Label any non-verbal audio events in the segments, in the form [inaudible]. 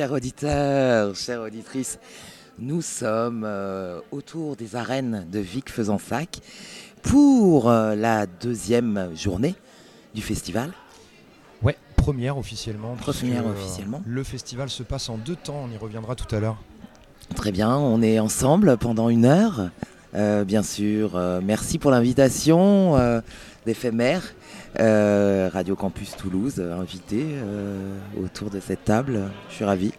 chers auditeurs, chères auditrices. Nous sommes euh, autour des arènes de Vic Fezensac pour euh, la deuxième journée du festival. Ouais, première officiellement. Première euh, officiellement. Le festival se passe en deux temps, on y reviendra tout à l'heure. Très bien, on est ensemble pendant une heure. Bien sûr, merci pour l'invitation d'éphémère. Euh, Radio Campus Toulouse, euh, invité euh, autour de cette table. Je suis ravi.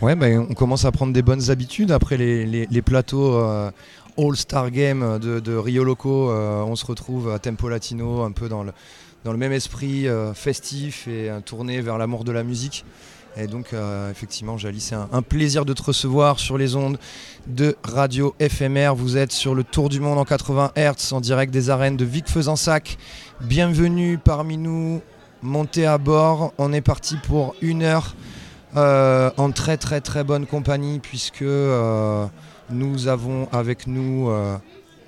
Ouais, ben, on commence à prendre des bonnes habitudes après les, plateaux All-Star Game de, Rio Loco. on se retrouve à Tempo Latino, un peu dans le, même esprit festif et tourné vers l'amour de la musique. Et donc, effectivement, Jali, c'est un, plaisir de te recevoir sur les ondes de Radio FMR. Vous êtes sur le Tour du Monde en 80 Hz en direct des arènes de Vic Fezensac. Bienvenue parmi nous. Montez à bord. On est parti pour une heure euh, en très très très bonne compagnie puisque euh, nous avons avec nous euh,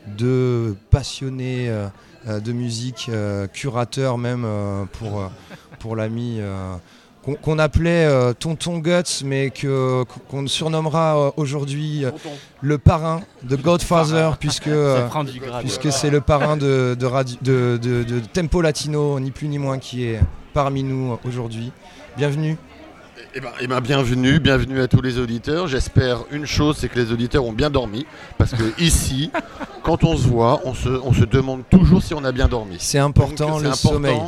deux passionnés de musique, curateurs même pour, l'ami qu'on appelait euh, Tonton Guts mais que- qu'on surnommera euh, aujourd'hui euh, le parrain de Godfather [laughs] puisque euh, puisque c'est le parrain de, de, radio- de- de- de Tempo Latino, ni plus ni moins, qui est parmi nous aujourd'hui. Bienvenue. Eh ben, eh ben, bienvenue, bienvenue à tous les auditeurs. J'espère une chose, c'est que les auditeurs ont bien dormi. Parce que [laughs] ici, quand on se voit, on se, on se demande toujours si on a bien dormi. C'est important, Donc, le important. sommeil.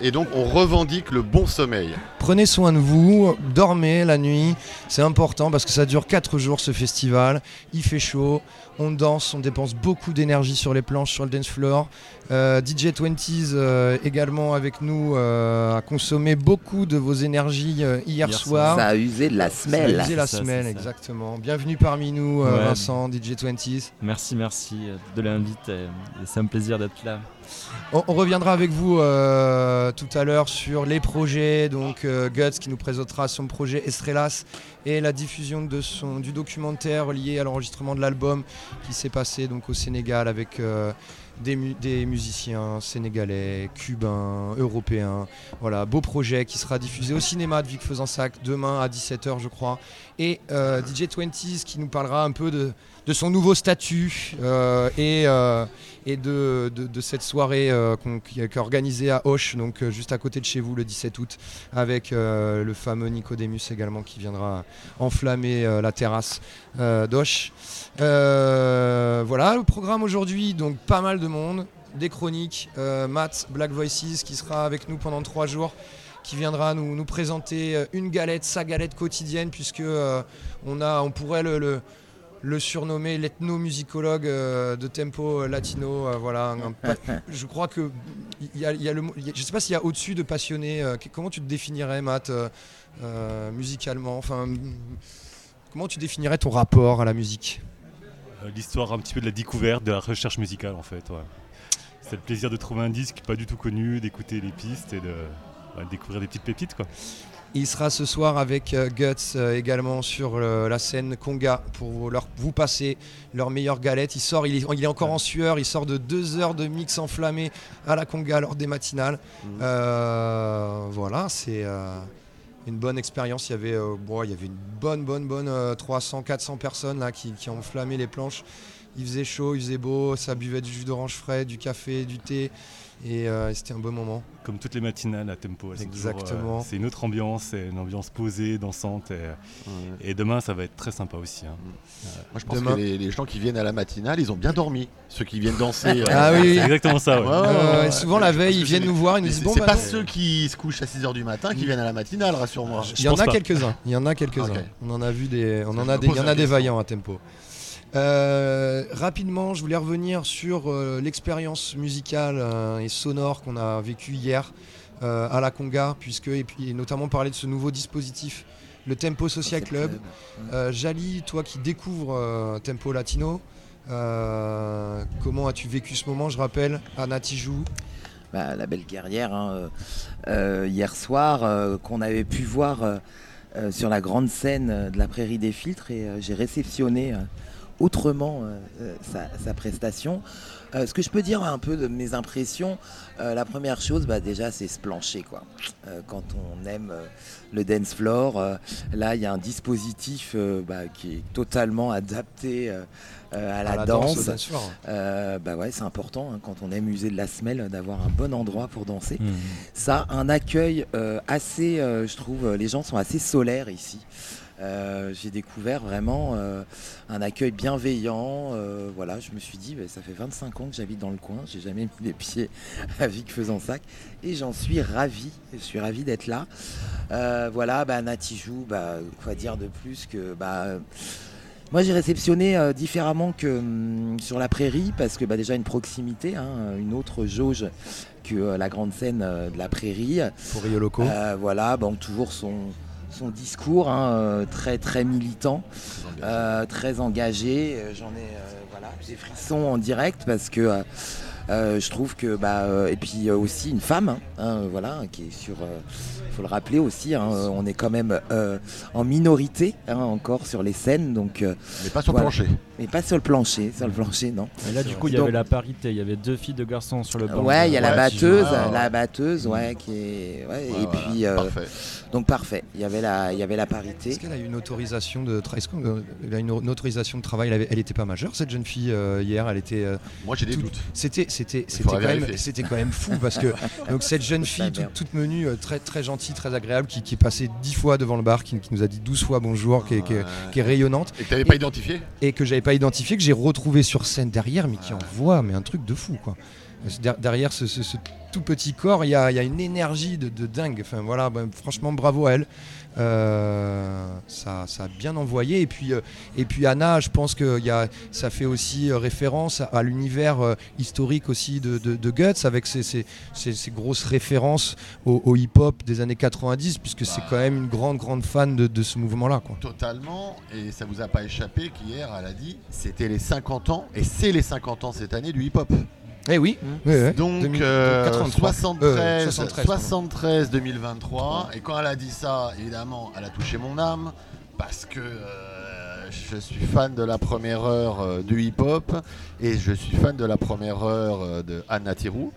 Et donc on revendique le bon sommeil. Prenez soin de vous, dormez la nuit, c'est important parce que ça dure 4 jours ce festival, il fait chaud, on danse, on dépense beaucoup d'énergie sur les planches, sur le dance floor. Euh, DJ 20s euh, également avec nous euh, a consommé beaucoup de vos énergies hier, Hier soir. Ça a usé de la Ça a semelle. usé la ça, semelle, exactement. Bienvenue parmi nous, Ouais. Vincent, DJ 20s. Merci, merci de l'invite. C'est un plaisir d'être là. On, on reviendra avec vous euh, tout à l'heure sur les projets, donc euh, Guts qui nous présentera son projet Estrellas et la diffusion de son, du documentaire lié à l'enregistrement de l'album qui s'est passé donc au Sénégal avec euh, des, mu- des musiciens sénégalais, cubains, européens. Voilà, beau projet qui sera diffusé au cinéma de Vic Fezensac demain à 17h je crois. Et euh, DJ 20s qui nous parlera un peu de, de son nouveau statut euh, et, euh, de, cette soirée euh, est organisée à Auch, donc juste à côté de chez vous le 17 août, avec le fameux Nicodemus également qui viendra enflammer la terrasse. Euh, voilà le programme aujourd'hui, donc pas mal de monde, des chroniques, Matt Black Voices qui sera avec nous pendant trois jours qui viendra nous, présenter une galette, sa galette quotidienne, puisque on, a, on pourrait le- le surnommer l'ethnomusicologue euh, de tempo latino. euh, voilà, [laughs] je crois que il y a, il y a le je sais pas s'il y a au-dessus de passionné. euh, comment tu te définirais, Matt, euh, euh, musicalement Enfin, comment tu définirais ton rapport à la musique? Euh, l'histoire un petit peu de la découverte, de la recherche musicale en fait. ouais. C'est le plaisir de trouver un disque pas du tout connu, d'écouter les pistes et de découvrir des petites pépites quoi. Il sera ce soir avec euh, Guts euh, également sur euh, la scène Conga pour leur, vous passer leur meilleure galette. Il sort, il est, il est encore en sueur, il sort de deux heures de mix enflammé à la Conga lors des matinales. Euh, voilà, c'est euh, une bonne expérience. Il y avait, euh, bon, il y avait une bonne, bonne, bonne 300-400 personnes là qui, qui ont enflammé les planches. Il faisait chaud, il faisait beau, ça buvait du jus d'orange frais, du café, du thé. Et euh, c'était un bon moment. Comme toutes les matinales à tempo. elles sont toujours, euh, Exactement. c'est une autre ambiance, c'est une ambiance posée, dansante. Et, et demain ça va être très sympa aussi. hein. Moi, je pense Demain- que les, les gens qui viennent à la matinale, ils ont bien dormi. Ceux qui viennent danser. [laughs] euh, Ah oui, C'est exactement ça. ouais. Ouais, ouais, Euh, ouais. souvent la veille, ils viennent nous voir, ils nous disent C'est bon c'est bah pas non. ceux qui se couchent à 6h du matin qui viennent à la matinale, rassure-moi. Il y en a quelques-uns. Il y en a quelques-uns. On en a vu des. On Ça, en je a me des. Il pose y en a des vaillants à tempo. Euh, rapidement, je voulais revenir sur euh, l'expérience musicale euh, et sonore qu'on a vécue hier à la Conga, puisque et puis et notamment parler de ce nouveau dispositif, le Tempo Social Club. Jali, toi qui découvres Tempo Latino, comment as-tu vécu ce moment? Je rappelle, Anna Tijoux, Bah, la belle guerrière, hein, hier soir, qu'on avait pu voir sur la grande scène de la Prairie des Filtres, et j'ai réceptionné autrement euh, euh, sa, sa prestation. Euh, ce que je peux dire un peu de mes impressions, euh, la première chose, bah, déjà, c'est ce plancher. Quoi. Quand on aime le dance floor, là, il y a un dispositif bah, qui est totalement adapté à la, danse. bah ouais, c'est important hein, quand on aime user de la semelle d'avoir un bon endroit pour danser. Mhm. Ça, un accueil assez, je trouve, les gens sont assez solaires ici. Euh, J'ai découvert vraiment euh, un accueil bienveillant. euh, voilà, je me suis dit, bah, ça fait 25 ans que j'habite dans le coin, j'ai jamais mis les pieds à Vic Fezensac et j'en suis ravi. Je suis ravi d'être là. Voilà, bah, Natijou, bah, quoi dire de plus que bah, moi j'ai réceptionné euh, différemment que hum, sur la prairie parce que bah, déjà une proximité, hein, une autre jauge que euh, la grande scène de la prairie. Pour Rio Loco. Voilà, donc toujours son, son discours hein, euh, très très militant, euh, très engagé. Euh, J'en ai euh, voilà, des frissons en direct parce que je trouve que bah euh, et puis euh, aussi une femme, hein, hein, voilà, qui est sur, euh, faut le rappeler aussi, hein, euh, on est quand même euh, en minorité hein, encore sur les scènes, donc euh, Mais pas sur Voilà. le plancher. mais pas sur le plancher, sur le plancher non. Et là, du coup, il y Donc- avait la parité. Il y avait deux filles, deux garçons sur le banc. Ouais, il y a la batteuse, ouais. la batteuse, ouais, qui est, ouais, et voilà, puis euh, Parfait. donc parfait. Il y avait la, il y avait la parité. Est-ce qu'elle a eu une autorisation de tra- est-ce qu'on- elle a une, une autorisation de travail? Elle, avait- elle était pas majeure cette jeune fille euh, hier. Elle était. euh, Moi, j'ai des tout- doutes. C'était c'était c'était quand même vérifier. c'était quand même fou parce que [laughs] donc cette jeune fille toute, menue euh, très très gentille très agréable qui, qui est passée dix fois devant le bar qui, qui nous a dit 12 fois bonjour qui est, qui est- Ouais. qui est rayonnante Et que t'avais pas identifié et que j'avais pas identifié que j'ai retrouvé sur scène derrière mais qui envoie mais un truc de fou quoi. Der- Derrière ce, ce- ce tout petit corps, il y a, il y a une énergie de, de dingue. Enfin voilà, ben, franchement bravo à elle. Euh, ça, ça a bien envoyé. Et puis, euh, et puis Anna, je pense que y a, ça fait aussi euh, référence à, l'univers historique aussi de, de- de Guts, avec ses, ses- ses- ses grosses références au, au hip-hop des années 90, puisque c'est quand même une grande, grande fan de, de ce mouvement-là. quoi. Totalement. Et ça vous a pas échappé qu'hier, elle a dit, c'était les 50 ans, et c'est les 50 ans cette année du hip-hop. Eh oui, oui, oui. Donc 2000 euh, 83. 73, Euh, 73, pardon. 73 2023. Et quand elle a dit ça, évidemment, elle a touché mon âme parce que euh, je suis fan de la première heure euh, du hip-hop et je suis fan de la première heure euh, de Anna Tirou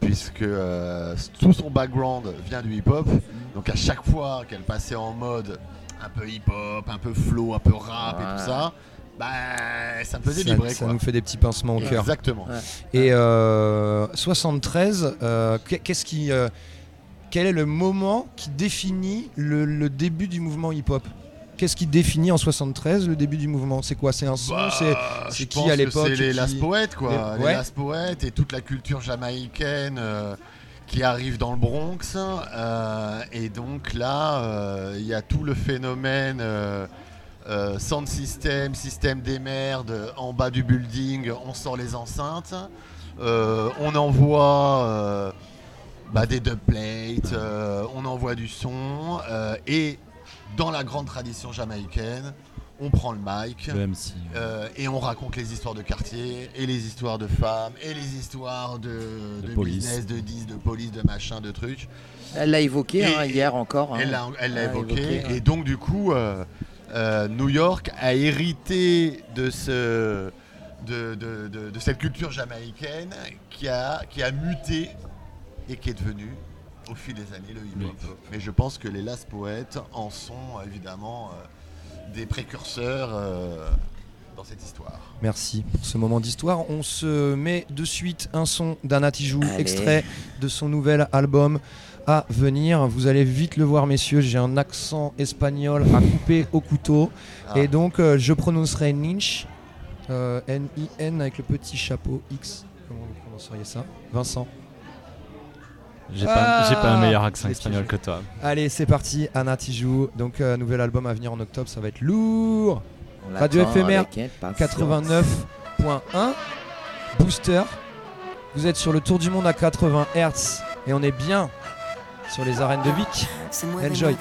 puisque euh, tout son background vient du hip-hop. Donc à chaque fois qu'elle passait en mode un peu hip-hop, un peu flow, un peu rap et tout ça, bah ça me faisait ça, vibrer ça quoi. nous fait des petits pincements au cœur. Exactement. Et euh, 73, euh, qu'est- qu'est-ce qui, euh, quel est le moment qui définit le, le début du mouvement hip-hop? Qu'est-ce qui définit en 73 le début du mouvement? C'est quoi? C'est un son? Bah, C'est qui à que l'époque? C'est les qui- Last Poètes, quoi. Les- Les, ouais. Last Poètes et toute la culture jamaïcaine euh, qui arrive dans le Bronx. euh, et donc là, euh, il y a tout le phénomène euh, sound system, système des merdes, en bas du building, on sort les enceintes. Euh, on envoie euh, bah, des dubplates, euh, on envoie du son. euh, et dans la grande tradition jamaïcaine, on prend le mic Le MC. euh, et on raconte les histoires de quartier et les histoires de femmes et les histoires de, De de police. business, de 10, de police, de machin, de trucs. Elle l'a évoqué Et- hein, hier encore. hein. Elle l'a évoqué. Et donc, du coup, euh, euh, New York a hérité de, ce, de, de- de- de cette culture jamaïcaine qui a, qui a muté et qui est devenue, au fil des années, le hip-hop. Mais je pense que les Last Poets en sont évidemment euh, des précurseurs euh, dans cette histoire. Merci pour ce moment d'histoire. On se met de suite un son d'Anna Tijoux, Allez. extrait de son nouvel album à venir. Vous allez vite le voir, messieurs, j'ai un accent espagnol à couper au couteau. Ah. Et donc, euh, je prononcerai Ninch, euh, N-I-N avec le petit chapeau X. Comment vous prononceriez ça? Vincent J'ai pas, j'ai pas un Ah, meilleur accent espagnol que toi. Allez, c'est parti, Anna Tijoux. Donc, euh, nouvel album à venir en octobre, ça va être lourd. On Radio éphémère, avec impatience. 89.1 Booster. Vous êtes sur le tour du monde à 80 Hz et on est bien sur les arènes de Vic. Enjoy.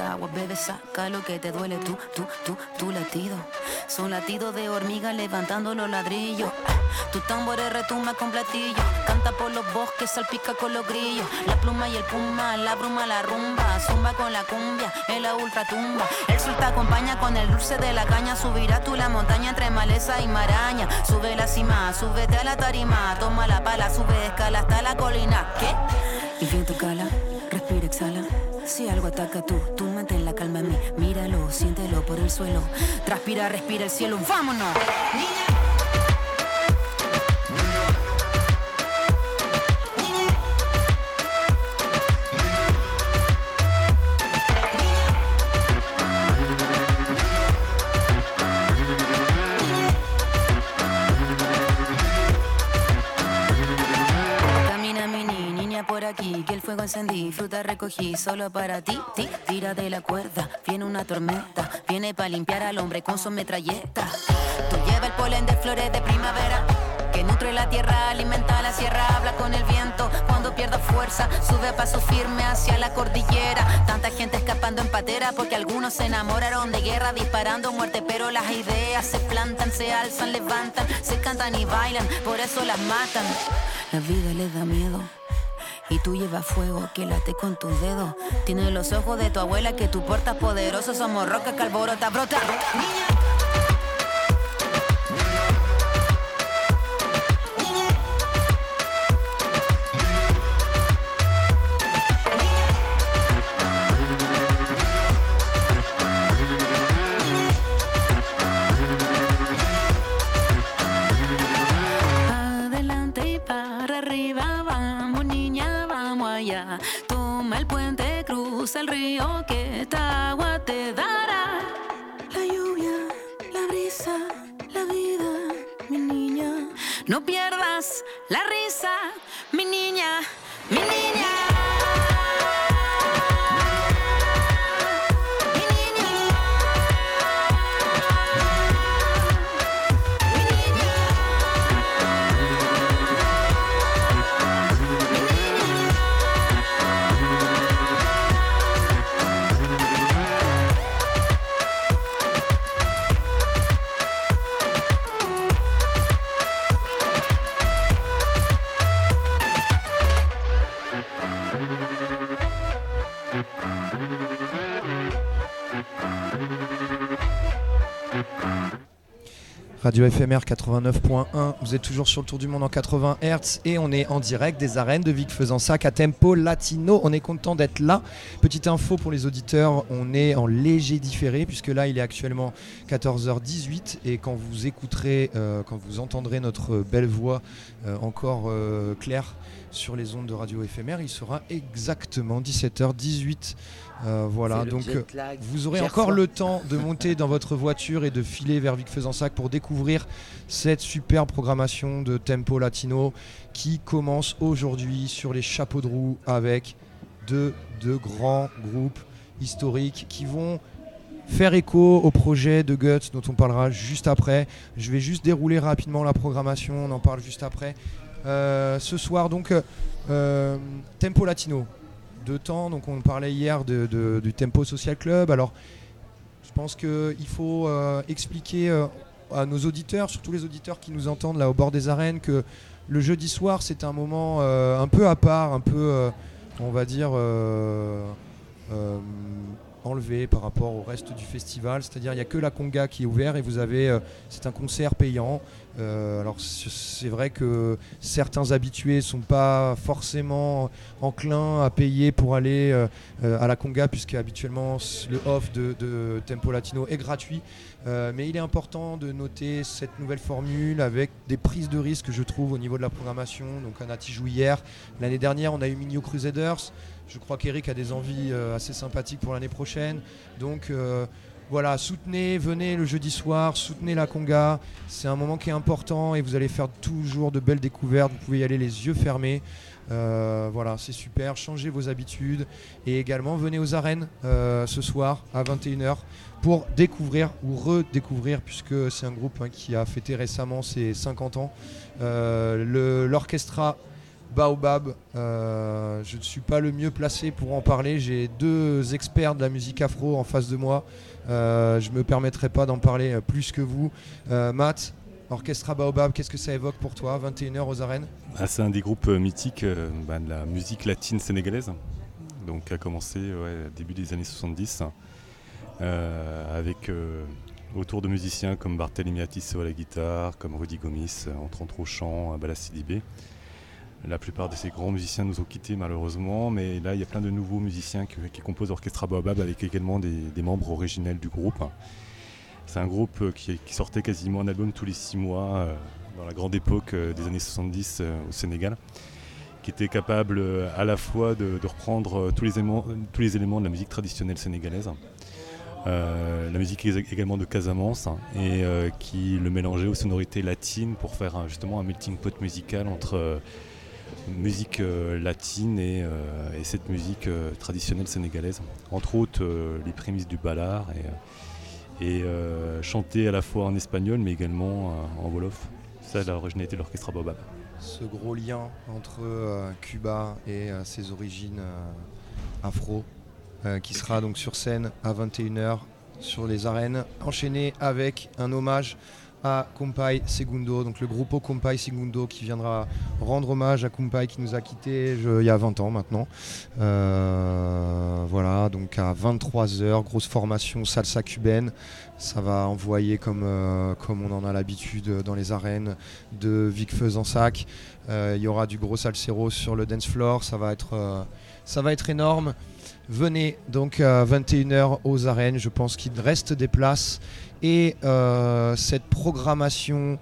Agua bebe, saca lo que te duele. Tú, tú, tú, tu latido. Son latidos de hormiga levantando los ladrillos. Tu tambores retumba con platillo. Canta por los bosques, salpica con los grillos. La pluma y el puma, la bruma, la rumba. Zumba con la cumbia, en la ultratumba. El sol te acompaña con el dulce de la caña. Subirás tú la montaña entre maleza y maraña. Sube la cima, súbete a la tarima. Toma la pala, sube escala hasta la colina. ¿Qué? El viento cala, respira, exhala. Si algo ataca tú, tú mantén la calma en mí. Míralo, siéntelo por el suelo. Transpira, respira el cielo. ¡Vámonos! Camina aquí, que el fuego encendí, fruta recogí solo para ti, ti, tira de la cuerda, viene una tormenta, viene para limpiar al hombre con su metralleta. Tú lleva el polen de flores de primavera. Que nutre la tierra, alimenta la sierra, habla con el viento. Cuando pierda fuerza, sube a paso firme hacia la cordillera. Tanta gente escapando en patera porque algunos se enamoraron de guerra, disparando muerte. Pero las ideas se plantan, se alzan, levantan, se cantan y bailan, por eso las matan. La vida les da miedo. Y tú llevas fuego que late con tus dedos. Tienes los ojos de tu abuela que tú portas poderoso. Somos roca que brota. Adelante el río que esta agua te dará. La lluvia, la brisa, la vida, mi niña. No pierdas la risa, mi niña, mi niña. Radio FMR 89.1, vous êtes toujours sur le tour du monde en 80 Hz et on est en direct des arènes de Vic Fezensac à Tempo Latino. On est content d'être là. Petite info pour les auditeurs, on est en léger différé puisque là il est actuellement 14h18 et quand vous écouterez, euh, quand vous entendrez notre belle voix euh, encore euh, claire sur les ondes de Radio FMR, il sera exactement 17h18. Euh, voilà, donc euh, vous aurez encore le temps de monter dans votre voiture et de filer vers Vic Fezensac pour découvrir cette super programmation de Tempo Latino qui commence aujourd'hui sur les chapeaux de roue avec deux, deux grands groupes historiques qui vont faire écho au projet de Guts dont on parlera juste après. Je vais juste dérouler rapidement la programmation, on en parle juste après. Euh, ce soir donc euh, Tempo Latino. Deux temps, donc on parlait hier du Tempo Social Club. Alors Je pense qu'il faut euh, expliquer à nos auditeurs, surtout les auditeurs qui nous entendent là au bord des arènes, que le jeudi soir c'est un moment un peu à part, un peu, on va dire, enlevé par rapport au reste du festival. C'est-à-dire il n'y a que la conga qui est ouvert et vous avez, euh, c'est un concert payant. Euh, alors c'est vrai que certains habitués sont pas forcément enclins à payer pour aller euh, à la conga puisque habituellement le off de, de Tempo Latino est gratuit. Mais il est important de noter cette nouvelle formule avec des prises de risque je trouve au niveau de la programmation. Donc Anati joue hier. L'année dernière on a eu Minio Crusaders. Je crois qu'Eric a des envies euh, assez sympathiques pour l'année prochaine. Donc euh, voilà, soutenez, venez le jeudi soir, soutenez la conga. C'est un moment qui est important et vous allez faire toujours de belles découvertes. Vous pouvez y aller les yeux fermés. Euh, voilà, c'est super. Changez vos habitudes. Et également, venez aux arènes ce soir à 21h pour découvrir ou redécouvrir, puisque c'est un groupe hein, qui a fêté récemment ses 50 ans. L'orchestra Baobab, euh, je ne suis pas le mieux placé pour en parler. J'ai deux experts de la musique afro en face de moi. Euh, je ne me permettrai pas d'en parler euh, plus que vous. Matt, Orchestra Baobab, qu'est-ce que ça évoque pour toi 21h aux arènes? Ah, c'est un des groupes mythiques bah, de la musique latine sénégalaise, donc a commencé ouais, début des années 70, euh, avec autour de musiciens comme Barthélemy Atisso à la guitare, comme Rudy Gomis, entre autres au chant, à Bala Sidibé. La plupart de ces grands musiciens nous ont quittés malheureusement, mais là il y a plein de nouveaux musiciens qui, composent Orchestra Baobab avec également des, membres originels du groupe. C'est un groupe euh, qui, sortait quasiment un album tous les six mois euh, dans la grande époque euh, des années 70 euh, au Sénégal, qui était capable à la fois de, reprendre tous les, éléments, de la musique traditionnelle sénégalaise, la musique ég- également de Casamance, et qui le mélangeait aux sonorités latines pour faire justement un melting pot musical entre musique euh, latine et, euh, et cette musique euh, traditionnelle sénégalaise. Entre autres, les prémices du ballard et, et chanter à la fois en espagnol mais également en wolof. Ça, l'originalité de l'orchestre Baobab. Ce gros lien entre Cuba et ses origines afro, qui sera donc sur scène à 21h sur les arènes, enchaîné avec un hommage à Kumpai Segundo, donc le groupe Kumpai Segundo qui viendra rendre hommage à Kumpai qui nous a quittés il y a 20 ans maintenant. Euh, voilà, donc à 23h, grosse formation salsa cubaine. Ça va envoyer comme, euh, comme on en a l'habitude dans les arènes de Vic Faisansac. Euh, Il y aura du gros salsero sur le dance floor. Ça va être, ça va être énorme. Venez donc à 21h aux arènes. Je pense qu'il reste des places. Et euh, cette programmation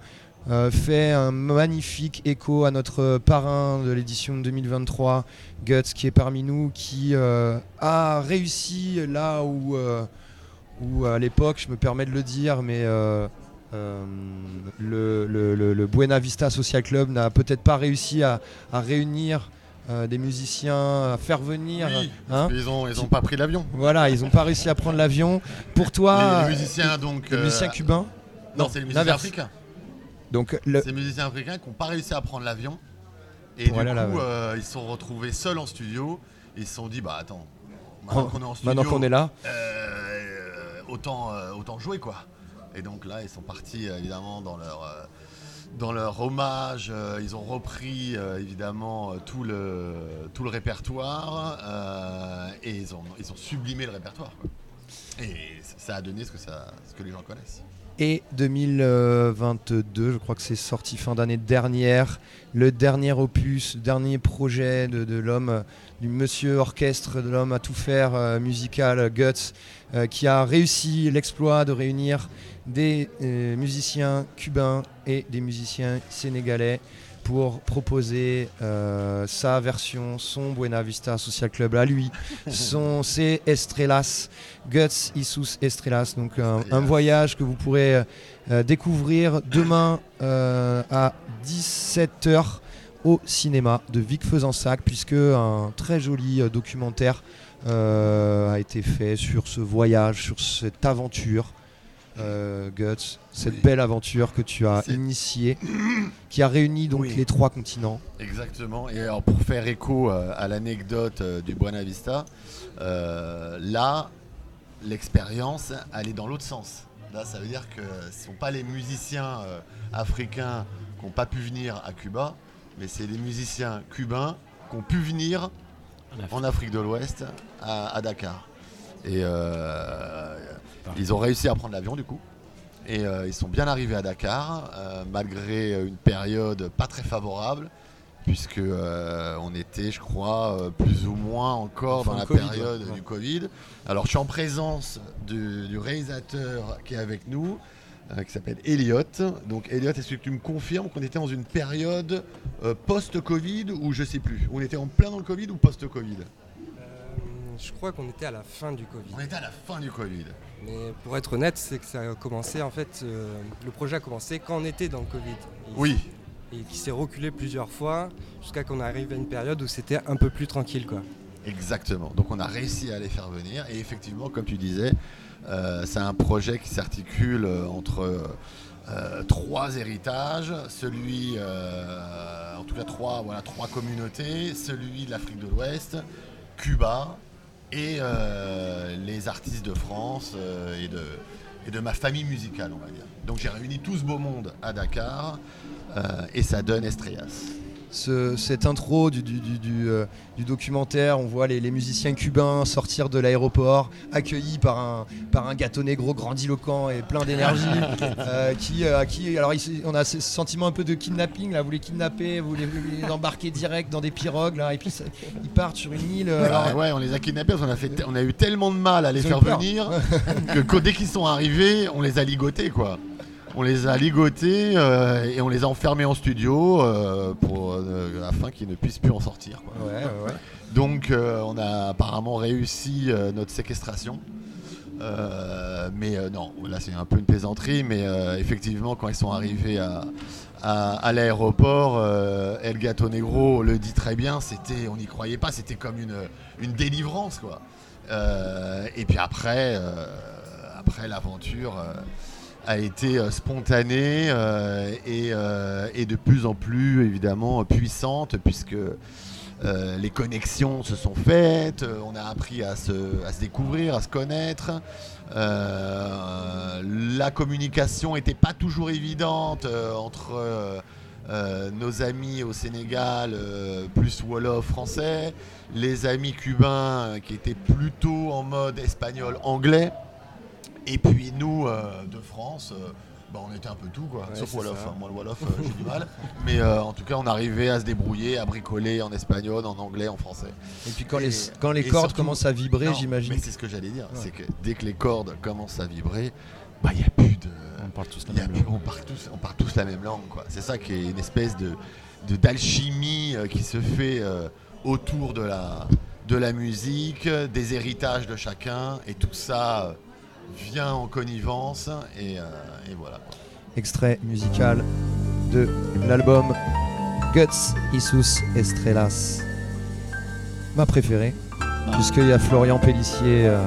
euh, fait un magnifique écho à notre parrain de l'édition 2023, Guts, qui est parmi nous, qui euh, a réussi là où, où à l'époque, je me permets de le dire, mais le, le- Buena Vista Social Club n'a peut-être pas réussi à réunir euh, des musiciens, à faire venir. Oui, hein. Ils ont, ils ont pas pris l'avion. Voilà, ils n'ont pas réussi à prendre l'avion. Pour toi, les, les musiciens donc. les euh, musiciens cubains Non, c'est les musiciens africains. Donc le, Ces musiciens africains qui n'ont pas réussi à prendre l'avion. Et du coup, euh, ils se sont retrouvés seuls en studio. Et ils se sont dit, bah attends, maintenant qu'on est en studio, maintenant qu'on est là, autant, autant jouer quoi. Et donc là, ils sont partis évidemment dans leur, dans leur hommage. euh, ils ont repris euh, évidemment euh, tout, le, tout le répertoire et ils ont, ils ont sublimé le répertoire. Et ça a donné ce que, ça, ce que les gens connaissent. et 2022, je crois que c'est sorti fin d'année dernière, le dernier opus, dernier projet de, l'homme, du monsieur orchestre, de l'homme à tout faire musical, Guts, euh, qui a réussi l'exploit de réunir des euh, musiciens cubains et des musiciens sénégalais pour proposer euh, sa version, son Buena Vista Social Club à lui, [laughs] son c'est Estrellas, Guts Isus Estrellas, donc un, un voyage que vous pourrez découvrir demain à 17h au cinéma de Vic Faisansac, puisque un très joli documentaire a été fait sur ce voyage, sur cette aventure. euh, Guts, cette Oui. belle aventure que tu as initiée, qui a réuni donc Oui. les trois continents. Exactement. Et alors pour faire écho euh, à l'anecdote euh, du Buena Vista, euh, là, l'expérience, elle est dans l'autre sens. Là, ça veut dire que ce ne sont pas les musiciens euh, africains qui n'ont pas pu venir à Cuba, mais c'est les musiciens cubains qui ont pu venir en Afrique de l'Ouest, à, à Dakar. Et euh, ils ont réussi à prendre l'avion du coup. Et euh, ils sont bien arrivés à Dakar, euh, malgré une période pas très favorable, puisque euh, on était, je crois, euh, plus ou moins encore dans la Covid, période ouais. du Covid. Alors je suis en présence du, du réalisateur qui est avec nous, qui s'appelle Elliot. Donc Elliot, est-ce que tu me confirmes qu'on était dans une période euh, post-Covid ou je sais plus? On était en plein dans le Covid ou post-Covid? Je crois qu'on était à la fin du Covid. On était à la fin du Covid. Mais pour être honnête, c'est que ça a commencé, en fait, euh, le projet a commencé quand on était dans le Covid. Et- Oui. Et qui s'est reculé plusieurs fois jusqu'à qu'on arrive à une période où c'était un peu plus tranquille, quoi. Exactement. Donc on a réussi à les faire venir. Et effectivement, comme tu disais, euh, c'est un projet qui s'articule euh, entre euh, trois héritages. Celui, en tout cas trois, voilà, trois communautés. Celui de l'Afrique de l'Ouest, Cuba et les artistes de France et, de, et de ma famille musicale, on va dire. Donc j'ai réuni tout ce beau monde à Dakar et ça donne Estrellas. Ce- cette intro du, du- du- du, euh, du documentaire, on voit les, les musiciens cubains sortir de l'aéroport, accueillis par un, par un gâteau négro grandiloquent et plein d'énergie, [laughs] euh, qui, euh, à qui, alors il- on a ce sentiment un peu de kidnapping, là, vous les kidnappez, vous les, vous les embarquez direct dans des pirogues, là, et puis ça- ils partent sur une île. alors- ouais, on les a kidnappés, parce qu'on a, fait on a eu tellement de mal à les faire peur. venir [laughs] que, que dès qu'ils sont arrivés, on les a ligotés quoi. On les a ligotés euh, et on les a enfermés en studio euh, pour, euh, afin qu'ils ne puissent plus en sortir. quoi. Ouais, ouais, ouais. Donc on a apparemment réussi notre séquestration. Mais non, là c'est un peu une plaisanterie, mais effectivement quand ils sont arrivés à, à, à l'aéroport, El Gato Negro le dit très bien, c'était, on n'y croyait pas, c'était comme une, une délivrance quoi. Et puis après, après l'aventure a été euh, spontanée euh, et, euh, et de plus en plus évidemment puissante puisque les connexions se sont faites, on a appris à se, à se découvrir, à se connaître. La communication n'était pas toujours évidente entre nos amis au Sénégal, plus Wolof français, les amis cubains qui étaient plutôt en mode espagnol-anglais, et puis nous euh, de France. euh, bah, on était un peu tout quoi, Ouais, sauf Wolof. hein. Moi le Wolof euh, j'ai du mal. Mais en tout cas on arrivait à se débrouiller, à bricoler en espagnol, en anglais, en français. Et puis quand les, quand les cordes surtout- commencent à vibrer, j'imagine. Mais c'est ce que j'allais dire, Ouais. c'est que dès que les cordes commencent à vibrer, bah il n'y a plus de. On parle tous la même langue. on, parle tous, on parle tous la même langue quoi. C'est ça qui est une espèce de de- d'alchimie qui se fait autour de la de la musique, des héritages de chacun, et tout ça vient en connivence et, euh, et voilà. extrait musical de l'album Guts Isus Estrellas. Ma préférée, puisqu'il y a Florian Pellissier euh,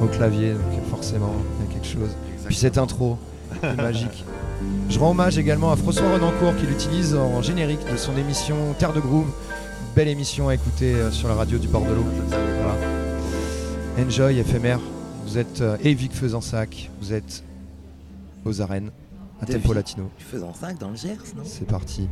au clavier, donc forcément, il y a quelque chose. Puis cette intro est magique. [laughs] Je rends hommage également à François Renancourt qui l'utilise en générique de son émission Terre de Groove. Belle émission à écouter euh, sur la radio du bord de l'eau. Voilà. Enjoy, éphémère. Vous êtes euh, et Vic Faisansac, vous êtes aux arènes, à De Tempo. Latino. Faisant 5 dans le Gers, non? C'est parti.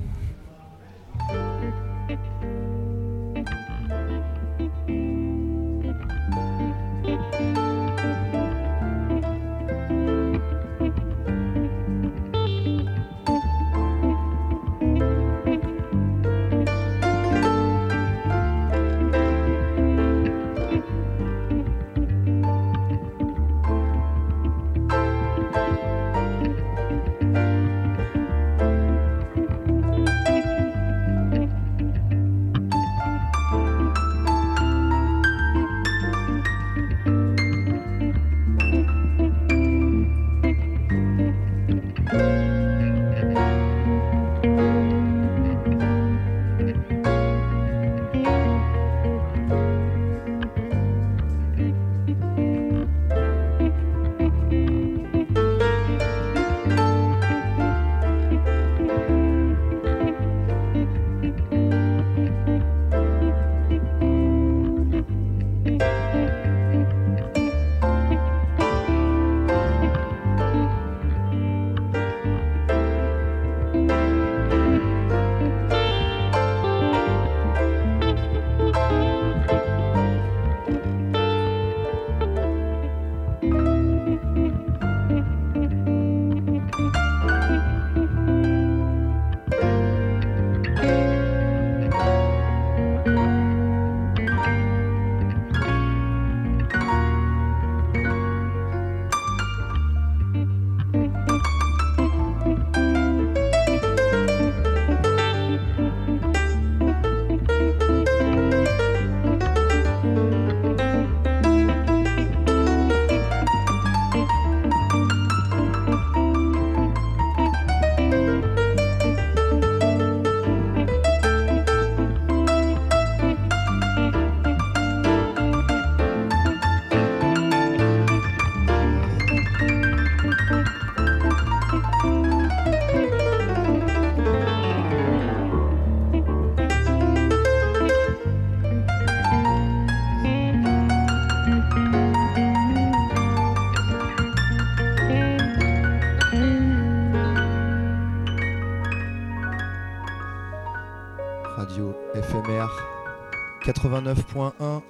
89.1.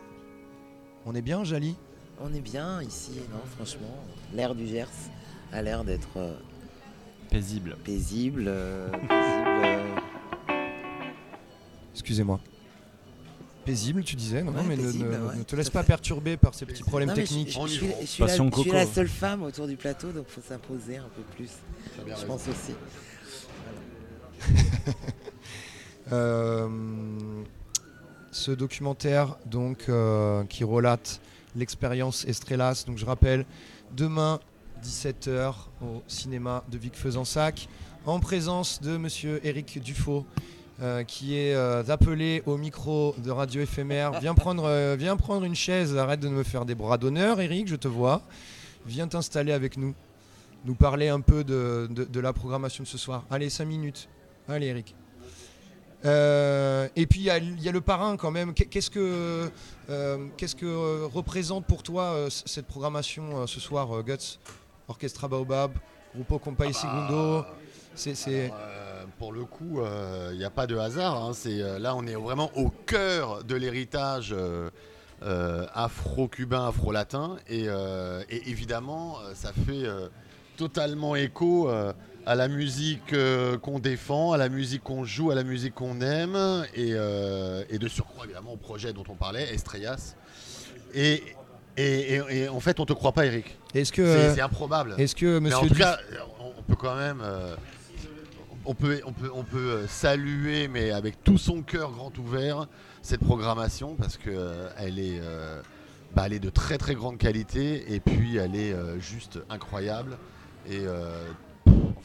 On est bien, Jali? On est bien ici, non, franchement. L'air du Gers a l'air d'être euh, Paisible. paisible. euh, paisible, euh, Excusez-moi. Paisible, tu disais Non, Ouais, mais ne- paisible, ne, ouais, ne te laisse pas fait. perturber par ces petits problèmes non, mais je- techniques. Je, je suis, va. je suis la, Passion je suis la Coco. seule femme autour du plateau, donc faut s'imposer un peu plus. Je raison. pense aussi. [laughs] Euh, ce documentaire donc euh, qui relate l'expérience Estrellas. Donc je rappelle, demain 17h au cinéma de Vic Fezensac en présence de monsieur Éric Dufaux. euh, qui est euh, appelé au micro de Radio Éphémère. Viens [laughs] prendre, euh, viens prendre une chaise, arrête de me faire des bras d'honneur, Eric, je te vois. Viens t'installer avec nous, nous parler un peu de, de- de la programmation de ce soir. Allez, 5 minutes. Allez, Eric. Euh, et puis il y, a- il y a le parrain quand même. Qu'est- Qu'est-ce que, euh, qu'est-ce que euh, représente pour toi cette programmation ce soir, Guts? Orchestra Baobab, Grupo Compay Segundo C'est, c'est- Alors, euh, pour le coup, il n'y a pas de hasard. hein. C'est, là, on est vraiment au cœur de l'héritage euh, afro-cubain, afro-latin. Et, euh, et évidemment, ça fait euh, totalement écho à la musique euh, qu'on défend, à la musique qu'on joue, à la musique qu'on aime. Et, euh, et de surcroît, évidemment, au projet dont on parlait, Estrellas. Et, et, en fait, on te croit pas, Eric. Est-ce que, C'est, improbable. est-ce que Mais Monsieur en tout cas, on peut quand même. euh, on peut, on, peut, on peut saluer, mais avec tout son cœur grand ouvert, cette programmation parce que euh, elle est, bah, elle est de très très grande qualité et puis elle est juste incroyable. Et euh,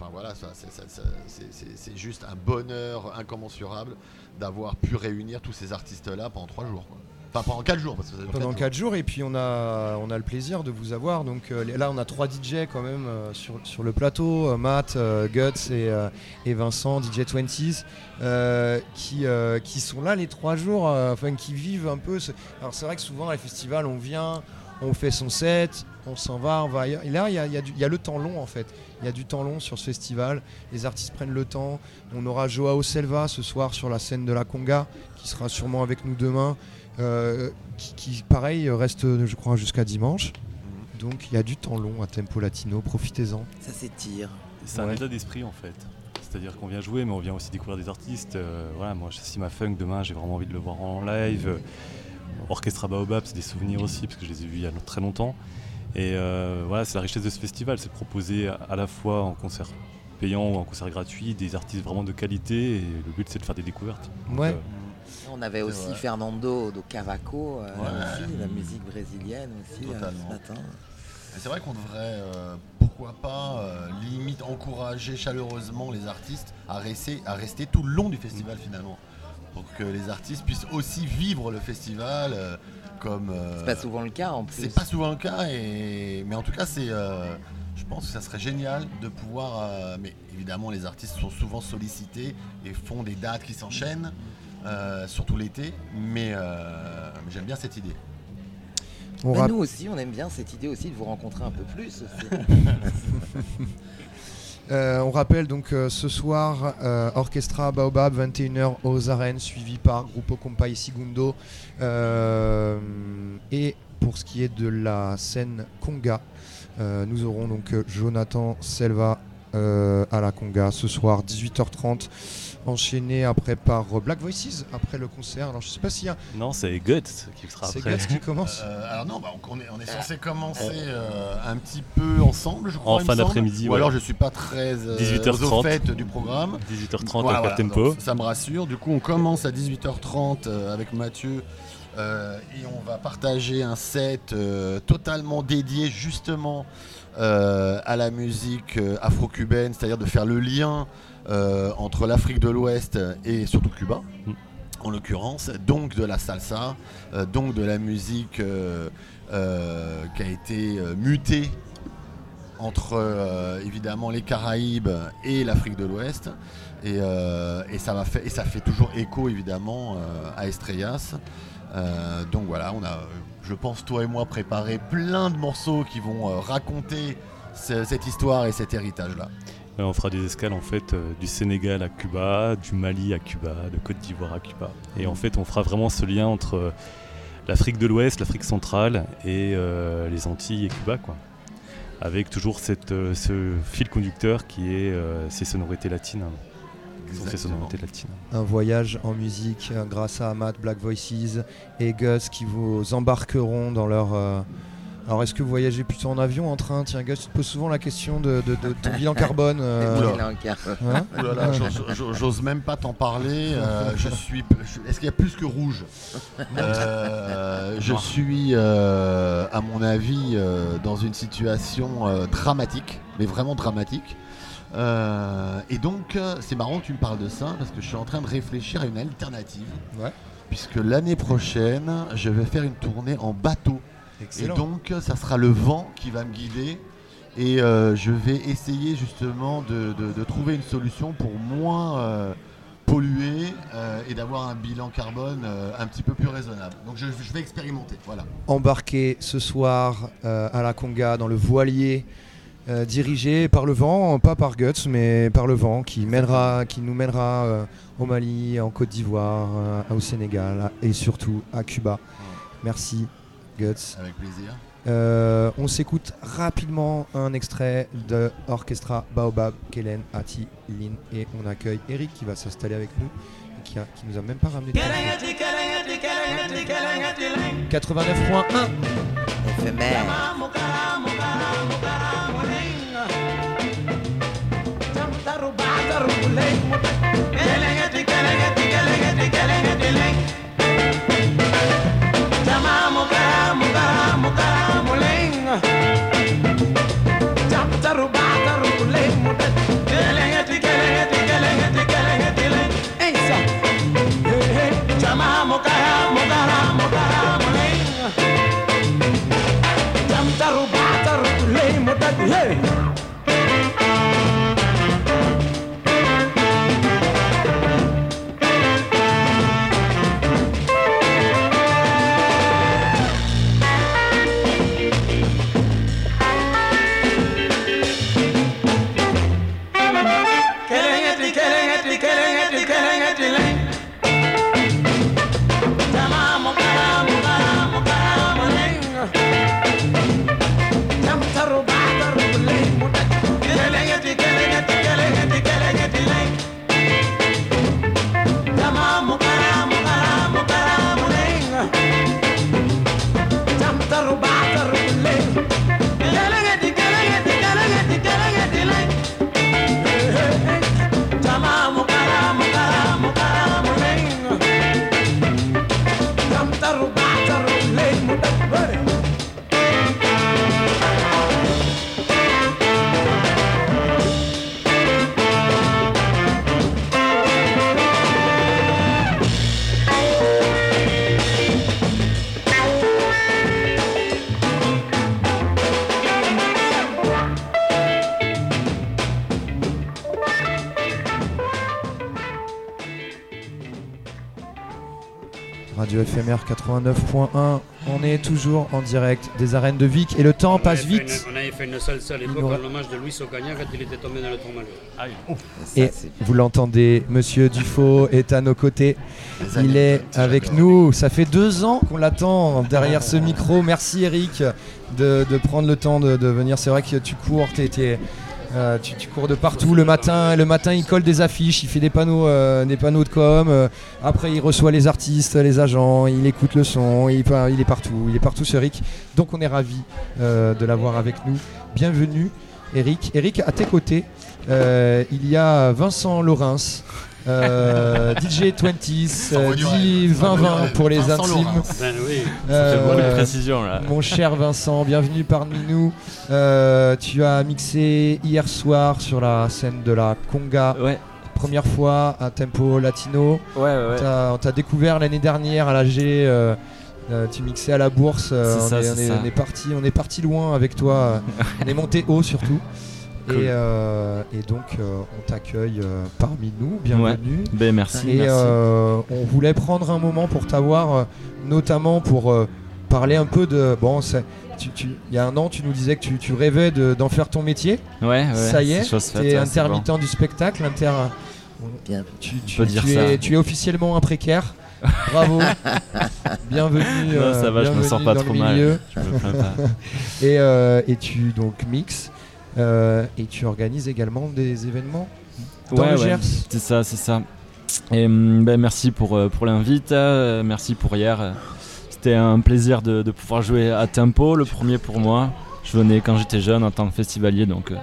enfin voilà, c'est- juste un bonheur incommensurable d'avoir pu réunir tous ces artistes-là pendant trois jours. quoi. Enfin, pendant quatre jours. Parce que ça dure pendant quatre 4 jours et puis on a, on a le plaisir de vous avoir. Donc euh, là on a trois DJ quand même euh, sur, sur le plateau, euh, Matt, Guts et, et Vincent, DJ 20s, euh, qui, qui sont là les trois jours, enfin qui vivent un peu. ce- Alors c'est vrai que souvent à les festivals on vient, on fait son set, on s'en va, on va ailleurs. Et là il y a, il y a du- il y a le temps long en fait. Il y a du temps long sur ce festival. Les artistes prennent le temps. On aura Joao Selva ce soir sur la scène de la Conga, qui sera sûrement avec nous demain. euh, qui, qui, pareil reste je crois jusqu'à dimanche. Donc il y a du temps long à Tempo Latino, profitez-en. Ça s'étire. C'est un Ouais. état d'esprit en fait. C'est-à-dire qu'on vient jouer, mais on vient aussi découvrir des artistes. Euh, voilà, moi, Sima Funk, demain, j'ai vraiment envie de le voir en live. Euh, Orchestra Baobab, c'est des souvenirs aussi, parce que je les ai vus il y a très longtemps. Et euh, voilà, c'est la richesse de ce festival, c'est de proposer à- la fois en concert payant ou en concert gratuit des artistes vraiment de qualité. Et le but, c'est de faire des découvertes. Donc, Ouais. euh, On avait aussi vrai. Fernando do Cavaco, euh, Ouais. aussi, la musique brésilienne aussi, euh, Totalement. ce matin. C'est vrai qu'on devrait, euh, pourquoi pas, euh, limite encourager chaleureusement les artistes à rester, à rester tout le long du festival finalement. Pour que les artistes puissent aussi vivre le festival euh, comme. euh, C'est pas souvent le cas en plus. c'est pas souvent le cas, et... mais en tout cas, c'est, euh, je pense que ça serait génial de pouvoir. euh, mais évidemment, les artistes sont souvent sollicités et font des dates qui s'enchaînent, euh, surtout l'été. Mais, euh, mais j'aime bien cette idée. On Bah, rap- nous aussi, on aime bien cette idée aussi de vous rencontrer un peu plus. [laughs] Euh, on rappelle donc euh, ce soir euh, Orchestra Baobab 21h aux arènes suivi par Grupo Compay Segundo. Et pour ce qui est de la scène Conga nous aurons donc Jonathan Selva à la Conga ce soir 18h30 enchaîné après par euh, Black Voices après le concert alors je sais pas s'il y a Non, c'est Guts qui sera c'est après. Guts qui commence Euh, alors non, bah, on, est, on est censé commencer euh, un petit peu ensemble, je crois. En fin d'après-midi, Ou ouais. alors je suis pas très euh, 18h30. au fait du programme. 18h30 Voilà, à voilà, Tempo. donc ça me rassure. Du coup, on commence à 18h30 euh, avec Mathieu euh, et on va partager un set euh, totalement dédié justement euh, à la musique euh, afro-cubaine, c'est-à-dire de faire le lien euh, entre l'Afrique de l'Ouest et surtout Cuba. Mm. En l'occurrence, donc de la salsa, euh, donc de la musique euh, euh, qui a été euh, mutée entre euh, évidemment les Caraïbes et l'Afrique de l'Ouest. Et, euh, et ça va fait, et ça fait toujours écho évidemment euh, à Estrellas. Euh, donc voilà, on a, euh, je pense, toi et moi, préparé plein de morceaux qui vont euh, raconter ce- cette histoire et cet héritage-là. Euh, on fera des escales en fait euh, du Sénégal à Cuba, du Mali à Cuba, de Côte d'Ivoire à Cuba. Et en fait, on fera vraiment ce lien entre euh, l'Afrique de l'Ouest, l'Afrique centrale et euh, les Antilles et Cuba, quoi. Avec toujours cette, euh, ce fil conducteur qui est euh, ces sonorités latines. Sont ces sonorités latines. Un voyage en musique grâce à Amat, Black Voices et Gus qui vous embarqueront dans leur. Alors, est-ce que vous voyagez plutôt en avion, en train? Tiens, Gus, tu te poses souvent la question de, de- de ton bilan carbone. euh, Oula. Bilan carbone. hein? J'ose- même pas t'en parler. euh, je suis. je- Est-ce qu'il y a plus que rouge? Euh, Je suis, euh, à mon avis, euh, dans une situation euh, dramatique, mais vraiment dramatique. Euh, et donc, c'est marrant que tu me parles de ça parce que je suis en train de réfléchir à une alternative. Ouais. Puisque l'année prochaine, je vais faire une tournée en bateau. Excellent. Et donc, ça sera le vent qui va me guider. Et euh, je vais essayer justement de, de- de trouver une solution pour moins euh, polluer euh, et d'avoir un bilan carbone euh, un petit peu plus raisonnable. Donc, je, je vais expérimenter. Voilà. embarqué ce soir euh, à la Conga dans le voilier euh, dirigé par le vent, pas par Guts, mais par le vent qui, mènera, qui nous mènera euh, au Mali, en Côte d'Ivoire, euh, au Sénégal et surtout à Cuba. Merci Guts. Avec plaisir. Euh, on s'écoute rapidement un extrait de Orchestra Baobab, Kellen, Ati, Lin et on accueille Eric qui va s'installer avec nous et qui, a- qui nous a même pas ramené de 89.1 Éphémère. Radio FMR 89.1. On est toujours en direct des arènes de Vic et le temps passe vite. une- on avait fait une salsa à l'époque Il nous en hommage de Luis Ocaña quand il était tombé dans le tourmalet. Et vous l'entendez, Monsieur Dufaux est à nos côtés. Il est avec nous. Ça fait deux ans qu'on l'attend derrière ce micro. Merci Eric de, de prendre le temps de, de venir. C'est vrai que tu cours, t'es, euh, tu, cours de partout le matin. Le matin, il colle des affiches, il fait des panneaux, euh, des panneaux de com. Euh, après, il reçoit les artistes, les agents, il écoute le son. Il, est partout. Il est partout, ce Eric. Donc, on est ravi de l'avoir avec nous. Bienvenue, Eric. Eric, à tes côtés, il y a Vincent Laurens. Euh, [laughs] DJ 20s, euh, voit du dit rêve, ça voit du 20-20 rêve. pour les Vincent intimes. Ben oui. Euh, précision là. mon cher Vincent, bienvenue parmi nous. Euh, tu as mixé hier soir sur la scène de la Conga, Ouais, première fois à tempo latino. ouais, ouais. ouais. T'as- On t'a découvert l'année dernière à l'AG. euh, euh, tu mixais à la bourse. euh, C'est on, ça, est, c'est on est- ça. on est parti, on est parti loin avec toi. [laughs] on est monté haut surtout. Cool. Et, euh, et donc euh, on t'accueille euh, parmi nous. Bienvenue. Ben merci. Et merci. euh, on voulait prendre un moment pour t'avoir, euh, notamment pour, euh, parler un peu de. Bon, il y a un an, tu nous disais que tu, tu rêvais de- d'en faire ton métier. Ouais, ouais, Ça y est, tu es ouais, intermittent du spectacle. Inter... Bien. Tu, tu- tu ça. es, tu es officiellement un précaire. Bravo. [laughs] Bienvenue. Non, ça va, je me sens pas trop mal, milieu. je me plains pas. [laughs] et, euh, et tu donc mixes et tu organises également des événements dans ouais, le ouais, Gers. c'est ça, c'est ça. Et hum, ben, merci pour, euh, pour l'invite, euh, merci pour hier. euh, C'était un plaisir de, de pouvoir jouer à Tempo, le premier pour moi. Je venais quand j'étais jeune en tant que festivalier, donc euh,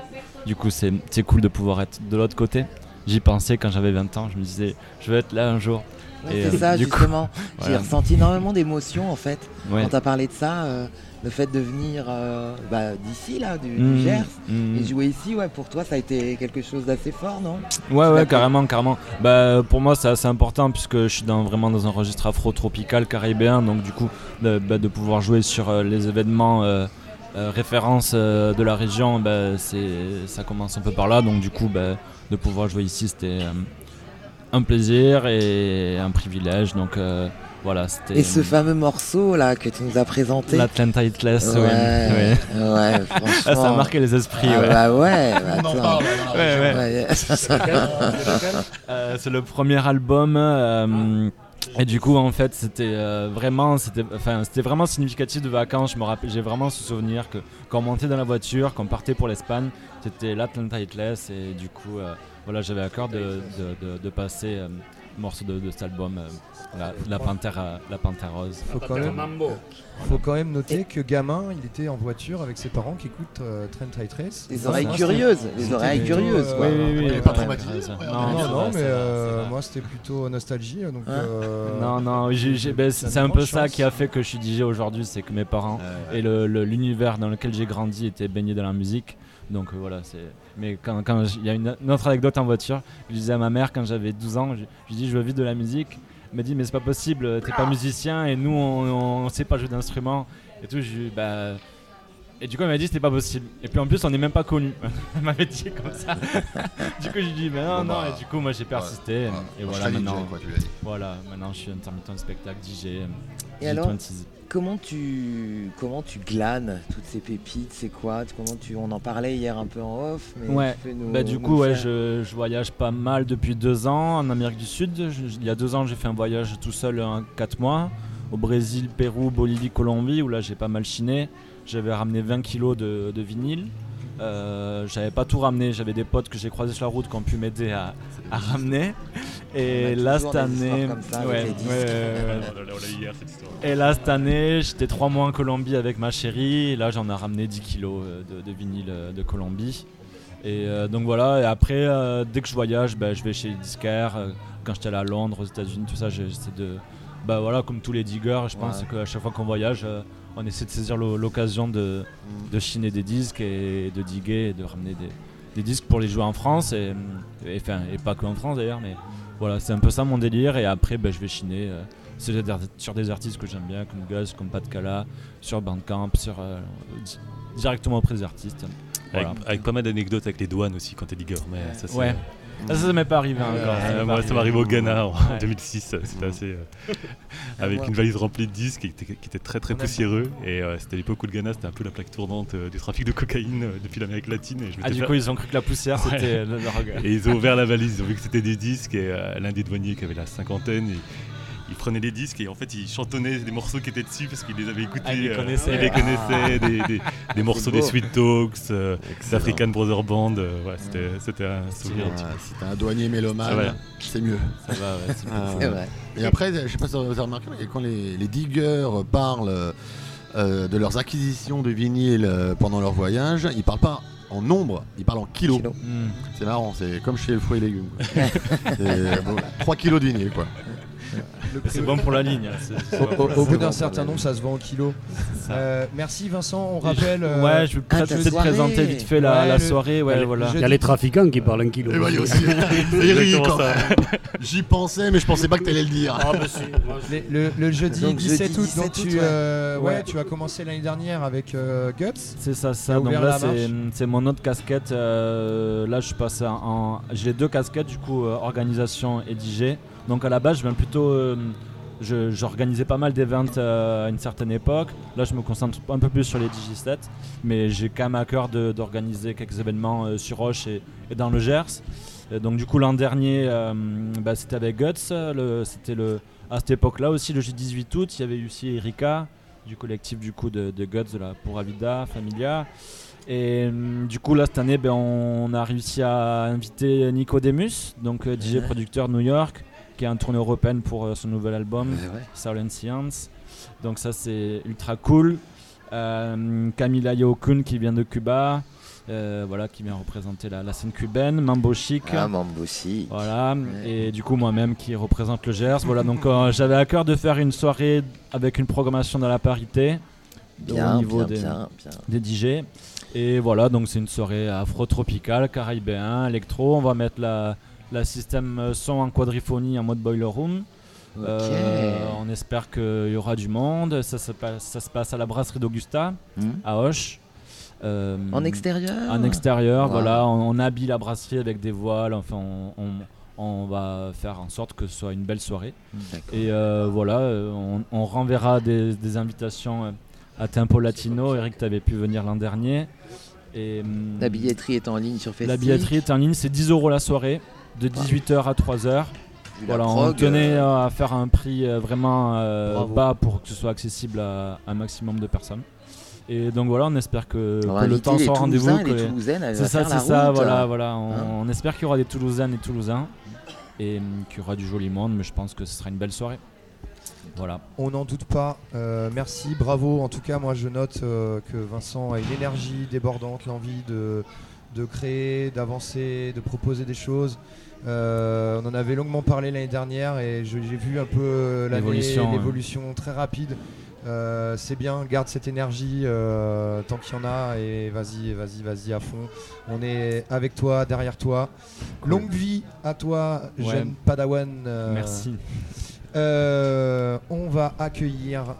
du coup c'est c'est cool de pouvoir être de l'autre côté. J'y pensais quand j'avais 20 ans, je me disais je vais être là un jour. Ouais, Et, c'est euh, ça, du coup, justement. [laughs] J'ai voilà. ressenti énormément d'émotions en fait. Ouais. Quand tu as parlé de ça, euh, le fait de venir euh, bah, d'ici, là, du, du Mhm, Gers, mhm. et jouer ici, ouais, pour toi, ça a été quelque chose d'assez fort, non? Ouais, ouais, carrément, carrément. Bah, pour moi, c'est assez important puisque je suis dans, vraiment dans un registre afro-tropical caribéen. Donc, du coup, de, bah, de pouvoir jouer sur euh, les événements euh, références de la région, bah, c'est, ça commence un peu par là. Donc, du coup, bah, de pouvoir jouer ici, c'était un plaisir et un privilège. Donc, voilà, c'était. Et ce fameux morceau là que tu nous as présenté. L'Atlanta Hitless, ouais. Ouais, ouais. ouais, Ah, ça a marqué les esprits, Ah ouais. bah ouais, [laughs] bah On en parle, Ouais, ouais. Ouais. [laughs] Euh, c'est le premier album euh, et du coup en fait c'était euh, vraiment c'était enfin c'était vraiment significatif de vacances je me rappelle j'ai vraiment ce souvenir que quand on montait dans la voiture quand on partait pour l'Espagne c'était l'Atlanta Hitless et du coup euh, voilà j'avais à cœur de, de, de- de passer euh, un morceau de, de cet album euh, la, la panthère la panthère rose Faut quand même, faut quand même noter que gamin, il était en voiture avec ses parents qui écoutent euh, Trent High Trace. Les oreilles curieuses, les oreilles curieuses, euh. Oui, oui, oui, pas traumatisé, ouais, ouais, non, Non, mais euh, moi c'était plutôt nostalgie. Donc, Hein euh, Non, non, ben, ça c'est un peu ça qui a fait que je suis DJ aujourd'hui, c'est que mes parents et le- le- l'univers dans lequel j'ai grandi étaient baignés dans la musique. Donc euh, voilà, c'est. Mais quand quand il y a une, une autre anecdote en voiture, je disais à ma mère quand j'avais 12 ans, je, je lui dis je veux vivre de la musique. M'a dit mais c'est pas possible, t'es pas musicien et nous on, on sait pas jouer d'instrument et tout. Je, bah et du coup, elle m'a dit c'était pas possible. Et puis en plus, on n'est même pas connus. [laughs] elle m'avait dit comme ça. [laughs] du coup, j'ai dit mais non, Bon, non. bah, Et du coup, moi j'ai persisté. ouais. Et Moi, voilà, serais DJ, maintenant. quoi, tu. Voilà, maintenant je suis intermittent de spectacle, DJ. Et DJ alors 20s. Comment tu, comment tu glanes toutes ces pépites C'est quoi Comment tu, On en parlait hier un peu en off. Mais Ouais, tu peux nous- bah du coup, ouais, je, je voyage pas mal depuis deux ans en Amérique du Sud. Je- il y a deux ans, j'ai fait un voyage tout seul, en quatre mois, au Brésil, Pérou, Bolivie, Colombie, où là j'ai pas mal chiné. J'avais ramené 20 kilos de, de vinyle. Euh, j'avais pas tout ramené, j'avais des potes que j'ai croisés sur la route qui ont pu m'aider à, à ramener. Et là cette année. Et là, cette année, j'étais trois mois en Colombie avec ma chérie. Et là, j'en ai ramené 10 kilos euh, de, de vinyle euh, de Colombie. Et euh, donc voilà, et après, euh, dès que je voyage, bah, je vais chez les disquaires. Quand j'étais allé à Londres, aux États-Unis, tout ça, j'essaie de. Bah voilà, comme tous les diggers, je pense Ouais. qu'à chaque fois qu'on voyage, euh, on essaie de saisir l'o- l'occasion de, Mm. de chiner des disques et de diguer et de ramener des, des disques pour les jouer en France. Et, et, enfin, et pas que en France d'ailleurs, mais voilà, c'est un peu ça mon délire. Et après, bah, je vais chiner. euh, sur des, artistes que j'aime bien, comme Gus, comme Pat Cala, sur Bandcamp, sur, euh, di- directement auprès des artistes. Avec, Voilà. avec pas mal d'anecdotes avec les douanes aussi quand t'es digger. Mais ça, c'est- Ouais. Ah, ça, ça m'est pas arrivé Euh, encore. m'est pas moi, ça arrivé. m'arrive au Ghana en Ouais. 2006. C'était assez. euh, [laughs] avec une valise remplie de disques qui était, qui était très très poussiéreux. Et euh, c'était l'époque où le Ghana c'était un peu la plaque tournante euh, du trafic de cocaïne euh, depuis l'Amérique latine. Et je Ah, du fait- coup, ils ont cru que la poussière Ouais. c'était le- gueule. Et ils ont ouvert la valise, ils ont vu que c'était des disques et euh, l'un des douaniers qui avait la cinquantaine, il prenait les disques et en fait il chantonnait des morceaux qui étaient dessus parce qu'il les avait écoutés. Ah, il les euh, connaissait. il les connaissait, des, des- des morceaux des. Sweet Talks, euh, d'African Brother Band. euh, ouais, c'était, c'était un souvenir. un Ah, Si t'es un douanier mélomane, Ah c'est mieux. Ça va, ouais, c'est Ah, vrai. Et après, je sais pas si vous avez remarqué, mais quand les, les diggers parlent euh, de leurs acquisitions de vinyle pendant leur voyage, ils parlent pas en nombre, ils parlent en kilos. C'est marrant, c'est comme chez le fruit et légumes. quoi. [laughs] C'est, bon, 3 kilos de vinyle, quoi. C'est bon pour la ligne. hein, Au, bout d'un certain nombre, ça se vend en kilos. Euh, merci Vincent, on rappelle. euh, ouais, je vais peut-être présenter vite fait la, Ouais, la le- soirée. Ouais, le- voilà. Il y a les trafiquants qui parlent un kilo. Et voilà aussi. [laughs] Eric, Exactement ça. j'y pensais, mais je pensais pas que t'allais le dire. Ah, bah [laughs] le, le jeudi Donc, 17 jeudi août, donc 17 août, tu, ouais. euh, ouais, Ouais. tu as commencé l'année dernière avec euh, Guts. C'est ça, ça. Donc là, c'est, mon autre casquette. euh, là, je suis passé en. en- j'ai les deux casquettes, du coup, euh, organisation et DJ. Donc à la base, je viens plutôt euh, j'organisais pas mal d'événements euh, à une certaine époque. Là, je me concentre un peu plus sur les Digistets, mais j'ai quand même à cœur d'organiser quelques événements euh, sur Roche et, et dans le Gers. Et donc, du coup, l'an dernier, bah, c'était avec Guts. C'était le à cette époque-là aussi, le J18 août. Il y avait aussi Erika du collectif du coup de, de Guts de la Pura Vida Familia. Et du coup, là, cette année, ben, on a réussi à inviter Nico Demus, donc DJ producteur New York, qui est en tournée européenne pour euh, son nouvel album. Silent Science. Donc, ça, c'est ultra cool. Euh, Camila Yokun qui vient de Cuba, euh, voilà, qui vient représenter la, la scène cubaine. Mambo Chic. Ah, Mambo Chic. Voilà, et du coup moi-même qui représente le Gers. Voilà, donc euh, [laughs] j'avais à cœur de faire une soirée avec une programmation dans la parité Bien, au niveau bien, des, bien, bien. des DJ. Et voilà, donc c'est une soirée afro-tropicale, caribéen, électro. On va mettre la, la système son en quadriphonie en mode boiler room. Euh, on espère qu'il y aura du monde. Ça se passe, ça se passe à la brasserie d'Augusta, Hmm. à Hoche. Euh, En extérieur En extérieur, Wow. voilà. On, on habille la brasserie avec des voiles. Enfin, on, on- on va faire en sorte que ce soit une belle soirée. Et euh, voilà, euh, on, renverra des, des invitations euh, à Tempo Latino. Eric, tu avais pu venir l'an dernier. Et, hum, La billetterie est en ligne sur Facebook. la billetterie est en ligne, c'est 10 euros la soirée, de 18h à 3h. Vu la Voilà, on prog, tenait euh, à faire un prix euh, vraiment euh, bas pour que ce soit accessible à un maximum de personnes. Et donc voilà, on espère que, On va que le temps soit rendez-vous. C'est ça, c'est ça, route. voilà, voilà. On, Hein on espère qu'il y aura des Toulousaines et Toulousains et hum, qu'il y aura du joli monde, mais je pense que ce sera une belle soirée. Voilà. On n'en doute pas. Euh, merci, bravo. En tout cas, moi, je note euh, que Vincent a une énergie débordante, l'envie de, de créer, d'avancer, de proposer des choses. Euh, on en avait longuement parlé l'année dernière et j'ai vu un peu euh, L'évolution, l'évolution très rapide. Euh, c'est bien, garde cette énergie euh, tant qu'il y en a et vas-y, vas-y, vas-y à fond. On est avec toi, derrière toi. Longue vie à toi, Ouais. jeune Padawan. Merci. on va accueillir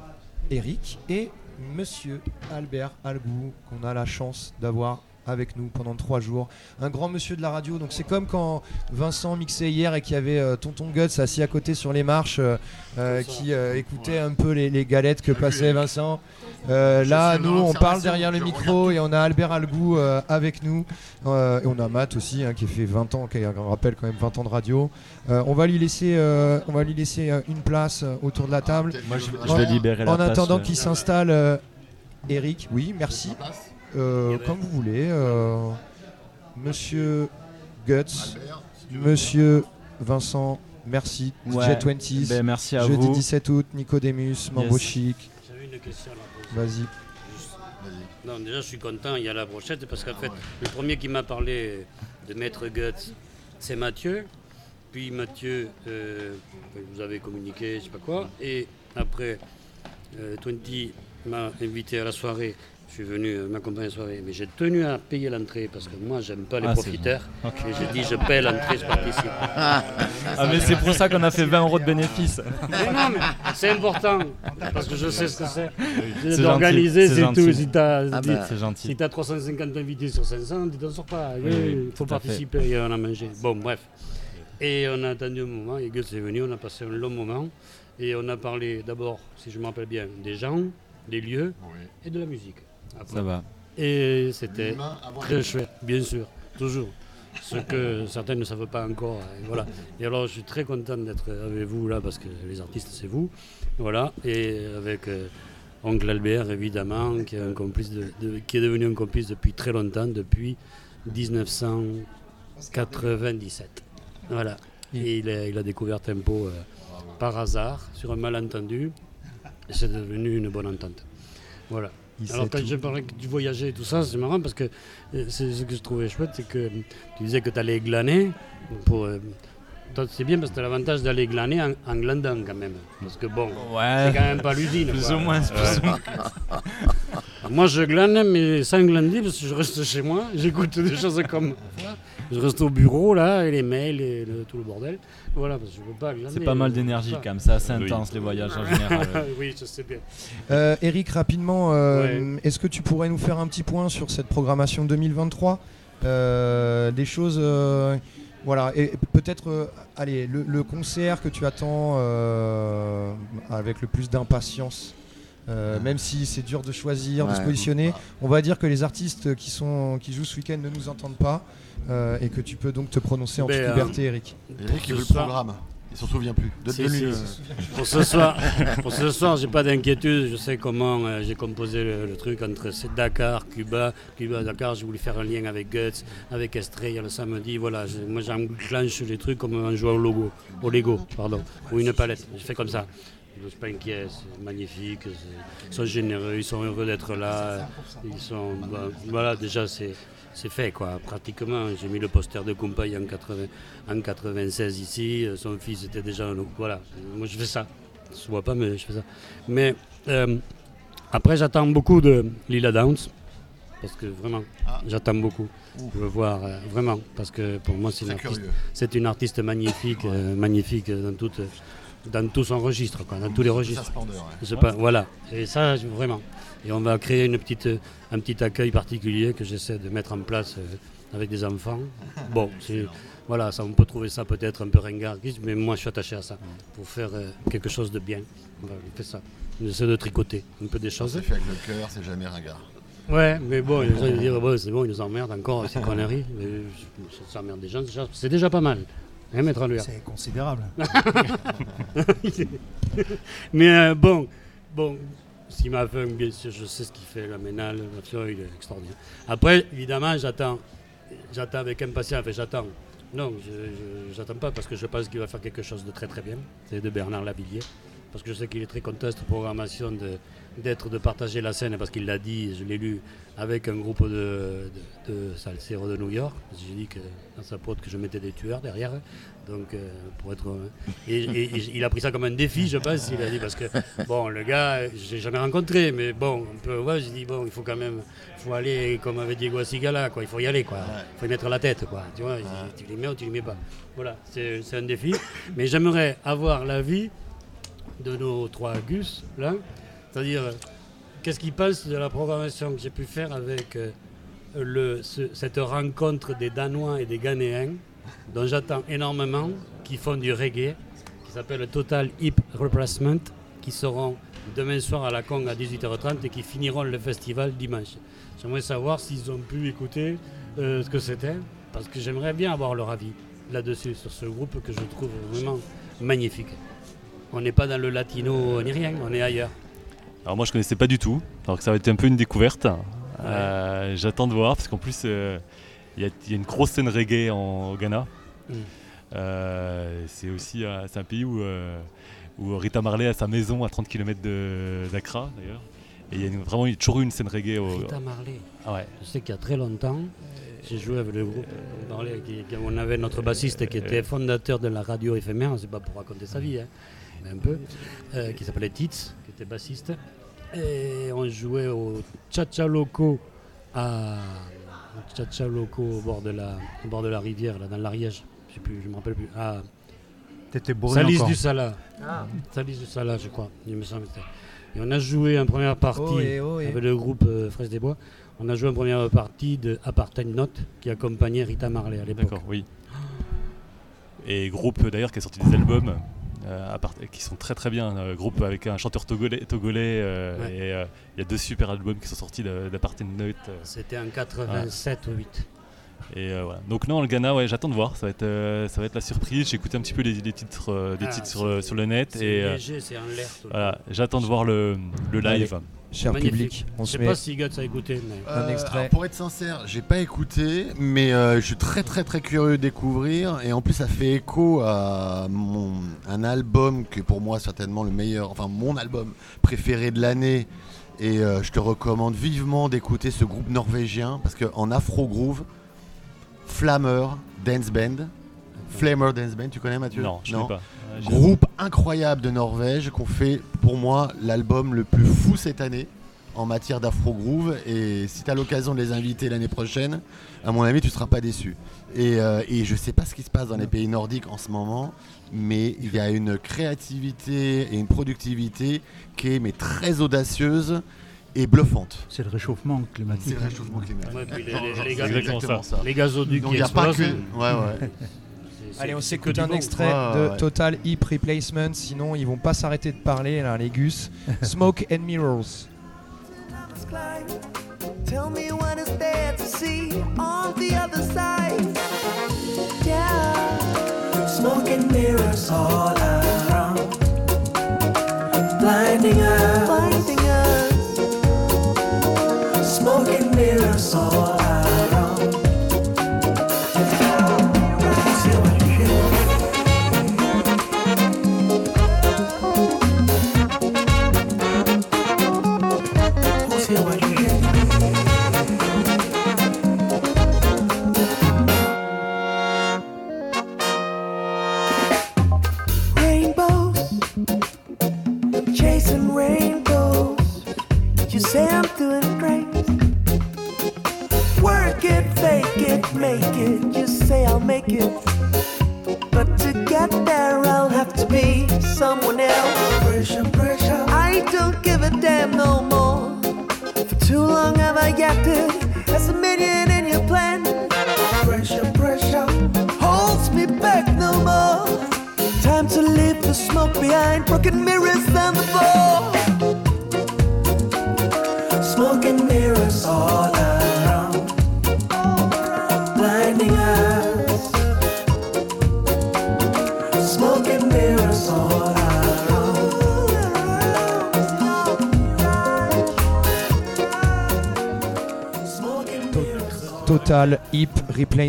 Eric et Monsieur Albert Albou qu'on a la chance d'avoir avec nous pendant trois jours. Un grand monsieur de la radio. Donc c'est comme quand Vincent mixait hier et qu'il y avait euh, Tonton Guts assis à côté sur les marches euh, euh, qui euh, écoutait un peu les, les galettes que passait Vincent. Euh, là, nous, on parle derrière le micro et on a Albert Albou euh, avec nous. Euh, et on a Matt aussi hein, qui a fait 20 ans, qui rappelle quand même 20 ans de radio. Euh, on va lui laisser, euh, on va lui laisser euh, une place euh, autour de la table. Moi, je, je En- vais libérer la En place, attendant qu'il s'installe, euh, Eric, oui, merci. Euh, comme vous voulez. euh, Monsieur Guts, Monsieur Vincent, merci. Ouais. DJ 20 Ben, merci à Jeudi vous. 17 août, Nicodemus, Mambo Yes. Chic. J'avais une question à la poser. Vas-y. Non, déjà, je suis content, il y a la brochette, parce qu'en fait, le premier qui m'a parlé de Maître Guts, c'est Mathieu. Puis Mathieu, euh, vous avez communiqué, je sais pas quoi. Et après, euh, 20 m'a invité à la soirée. Je suis venu euh, m'accompagner à la soirée. Mais j'ai tenu à payer l'entrée, parce que moi, j'aime pas les Ah, profiteurs. bon. Et j'ai dit, je paie l'entrée, je participe. Ah, mais c'est pour ça qu'on a fait 20 euros de bénéfices. Mais non, mais c'est important, parce que je sais ce que c'est. D'organiser, c'est c'est tout. gentil. Si t'as Ah si- bah. C'est gentil. si t'as 350 invités sur 500, tu t'en sors pas. Il oui, faut fait. participer et on a mangé. Bon, bref. Et on a attendu un moment, et Gus est venu, on a passé un long moment. Et on a parlé d'abord, si je me rappelle bien, des gens, des lieux et de la musique. Après. Ça va. Et c'était très chouette, bien sûr, toujours. Ce que certains ne savent pas encore. et voilà. Et alors, je suis très content d'être avec vous là, parce que les artistes, c'est vous. Voilà. Et avec euh, Oncle Albert, évidemment, qui est, un complice de- de- qui est devenu un complice depuis très longtemps, depuis 1997. Voilà. Et il a, il a découvert Tempo euh, par hasard, sur un malentendu. Et c'est devenu une bonne entente. Voilà. Il Alors quand tout. je parlais que tu voyageais et tout ça, c'est marrant parce que euh, c'est ce que je trouvais chouette, c'est que tu disais que tu allais glaner. Pour, euh, c'est bien parce que tu as l'avantage d'aller glaner en, en glandant quand même. Parce que bon, Ouais. c'est quand même pas l'usine. Plus quoi. ou moins, plus ou moins. Moi je glane, mais sans glander, parce que je reste chez moi, j'écoute des choses comme ça. Je reste au bureau là, et les mails et le- tout le bordel. Voilà, parce que je peux pas glaner. C'est pas mal d'énergie quand même, c'est assez intense les voyages en général. [laughs] oui, je sais bien. Euh, Eric, rapidement, euh, est-ce que tu pourrais nous faire un petit point sur cette programmation 2023 Euh, Des choses euh, Voilà, et peut-être, euh, allez, le, le concert que tu attends euh, avec le plus d'impatience, euh, même si c'est dur de choisir, de se positionner, Bah. on va dire que les artistes qui, sont, qui jouent ce week-end ne nous entendent pas euh, et que tu peux donc te prononcer en toute euh, liberté, Eric. Eric, il veut le programme. Il s'en souvient plus. De, Si, si. Pour ce soir, pour ce soir, j'ai pas d'inquiétude. Je sais comment euh, j'ai composé le, le truc entre Dakar, Cuba, Cuba, Dakar. J'ai voulu faire un lien avec Guts, avec Estrella le samedi. Voilà, je- moi j'enclenche les trucs comme en jouant au logo, au Lego, pardon, ou une palette. Je fais comme ça. Je suis pas inquiet, c'est magnifique. Ils sont généreux, ils sont heureux d'être là. Ils sont, bah, voilà, déjà c'est c'est fait quoi, pratiquement. J'ai mis le poster de Kumpay en, 80 en 96 ici, son fils était déjà donc voilà. Moi je fais ça. Je ne vois pas mais je fais ça. Mais euh, après j'attends beaucoup de Lila Downs parce que vraiment Ah. j'attends beaucoup. Je veux voir euh, vraiment parce que pour moi c'est une artiste, une artiste magnifique, euh, magnifique dans toute dans tout son registre quoi, dans tous les registres. splendeur, ouais. Pas, voilà. Et ça, vraiment. Et on va créer une petite, un petit accueil particulier que j'essaie de mettre en place euh, avec des enfants. [laughs] Bon, voilà, ça, on peut trouver ça peut-être un peu ringardiste, mais moi je suis attaché à ça. Pour faire euh, quelque chose de bien. Voilà, on fait ça. J'essaie de tricoter un peu des choses. C'est fait avec le cœur, c'est jamais ringard. Ouais, mais bon, ils [laughs] disent, bon, c'est bon, ils nous emmerdent encore, ces conneries. Mais ça emmerde des gens, c'est déjà pas mal. Hein, C'est considérable. [laughs] Mais euh, bon, bon, Sima Funk, bien sûr, je sais ce qu'il fait, la ménale, il est extraordinaire. Après, évidemment, j'attends, j'attends avec impatience, enfin j'attends. Non, je j'attends pas parce que je pense qu'il va faire quelque chose de très très bien. C'est de Bernard Lavillier. Parce que je sais qu'il est très content de cette programmation de- d'être, de partager la scène, parce qu'il l'a dit, je l'ai lu, avec un groupe de, de, de salseros de New York. J'ai dit que dans sa pote que je mettais des tueurs derrière. Donc, euh, pour être. Et, et- et il a pris ça comme un défi, je pense. Il a dit parce que, bon, le gars, je l'ai jamais rencontré, mais bon, on peut, ouais, j'ai dit, bon, il faut quand même. Il faut aller, comme avait Diego Asigala, quoi. Il faut y aller, quoi. Il faut y mettre la tête, quoi. Tu vois, tu les mets ou tu les mets pas. Voilà, c'est c'est un défi. Mais j'aimerais avoir l'avis de nos trois Gus, là. C'est-à-dire, euh, qu'est-ce qu'ils pensent de la programmation que j'ai pu faire avec euh, le, ce- cette rencontre des Danois et des Ghanéens, dont j'attends énormément, qui font du reggae, qui s'appelle Total Hip Replacement, qui seront demain soir à la Cong à 18h30 et qui finiront le festival dimanche. J'aimerais savoir s'ils ont pu écouter euh, ce que c'était, parce que j'aimerais bien avoir leur avis là-dessus, sur ce groupe que je trouve vraiment magnifique. On n'est pas dans le latino ni rien, on est ailleurs. Alors moi je connaissais pas du tout, alors que ça va être un peu une découverte. Euh, J'attends de voir parce qu'en plus euh, il y, a- il y a une grosse scène reggae en, au Ghana. Mm. Euh, c'est aussi euh, c'est un pays où, euh, où Rita Marley a sa maison à 30 km d'Accra d'ailleurs. Et il y a une- vraiment toujours eu une scène reggae au. Rita Marley. Ah ouais. Je sais qu'il y a très longtemps, j'ai joué avec le groupe Marley, qui- qui- on avait notre bassiste qui était fondateur de la radio éphémère, c'est pas pour raconter sa vie, hein, mais un peu, qui s'appelait Tits, qui était bassiste. Et on jouait au Chacha Loco à au Chacha Loco au bord de la, au bord de la rivière, là, dans l'Ariège. Je sais plus, je me rappelle plus. Ah, T'étais bourré Salis encore. du Sala. Ah. Salis du Sala, je crois. Il me semble. que c'était. Et on a joué en première partie Oh, et oh, et. avec le groupe euh, Fraise des Bois. On a joué en première partie de Apartheid Note qui accompagnait Rita Marley à l'époque. D'accord, oui. Et groupe d'ailleurs qui a sorti des albums à part- qui sont très très bien. Euh, groupe avec un chanteur togolais, togolais euh, Ouais. et euh, il y a deux super albums qui sont sortis d'Apartheid Note. euh. C'était en 87 ou 8. Et euh, voilà. Donc non, le Ghana, ouais, j'attends de voir. Ça va être, euh, ça va être la surprise. J'ai écouté un petit peu les, les titres, euh, des Ah, titres sur, le- sur le net et euh, léger, en l'air voilà, j'attends de voir le, le live. Allez, cher Magnifique. public, on Je se sais met pas si Guts a écouté, mais. un Euh, extrait. alors, pour être sincère, j'ai pas écouté, mais euh, je suis très très très curieux de découvrir. Et en plus, ça fait écho à mon, un album qui est pour moi certainement le meilleur, enfin mon album préféré de l'année. Et euh, je te recommande vivement d'écouter ce groupe norvégien parce qu'en afro groove, Flammer Dance Band, Flammer Dance Band, tu connais Mathieu? Non, je connais pas. Groupe incroyable de Norvège qu'on fait pour moi l'album le plus fou cette année en matière d'afro groove et si tu as l'occasion de les inviter l'année prochaine, à mon avis tu seras pas déçu. Et, euh, et je sais pas ce qui se passe dans les pays nordiques en ce moment, mais il y a une créativité et une productivité qui est mais très audacieuse et bluffante. C'est le réchauffement climatique. C'est le réchauffement climatique. Ouais, les- les- gazoducs Donc il n'y a pas que. ouais. [laughs] Allez, on s'écoute un bon. extrait de ouais. Total Hip Replacement, sinon ils vont pas s'arrêter de parler là, les gus. [laughs] Smoke and Mirrors. Tell me what is there to see on the other side. Yeah. Smoke and mirrors all around, blinding us.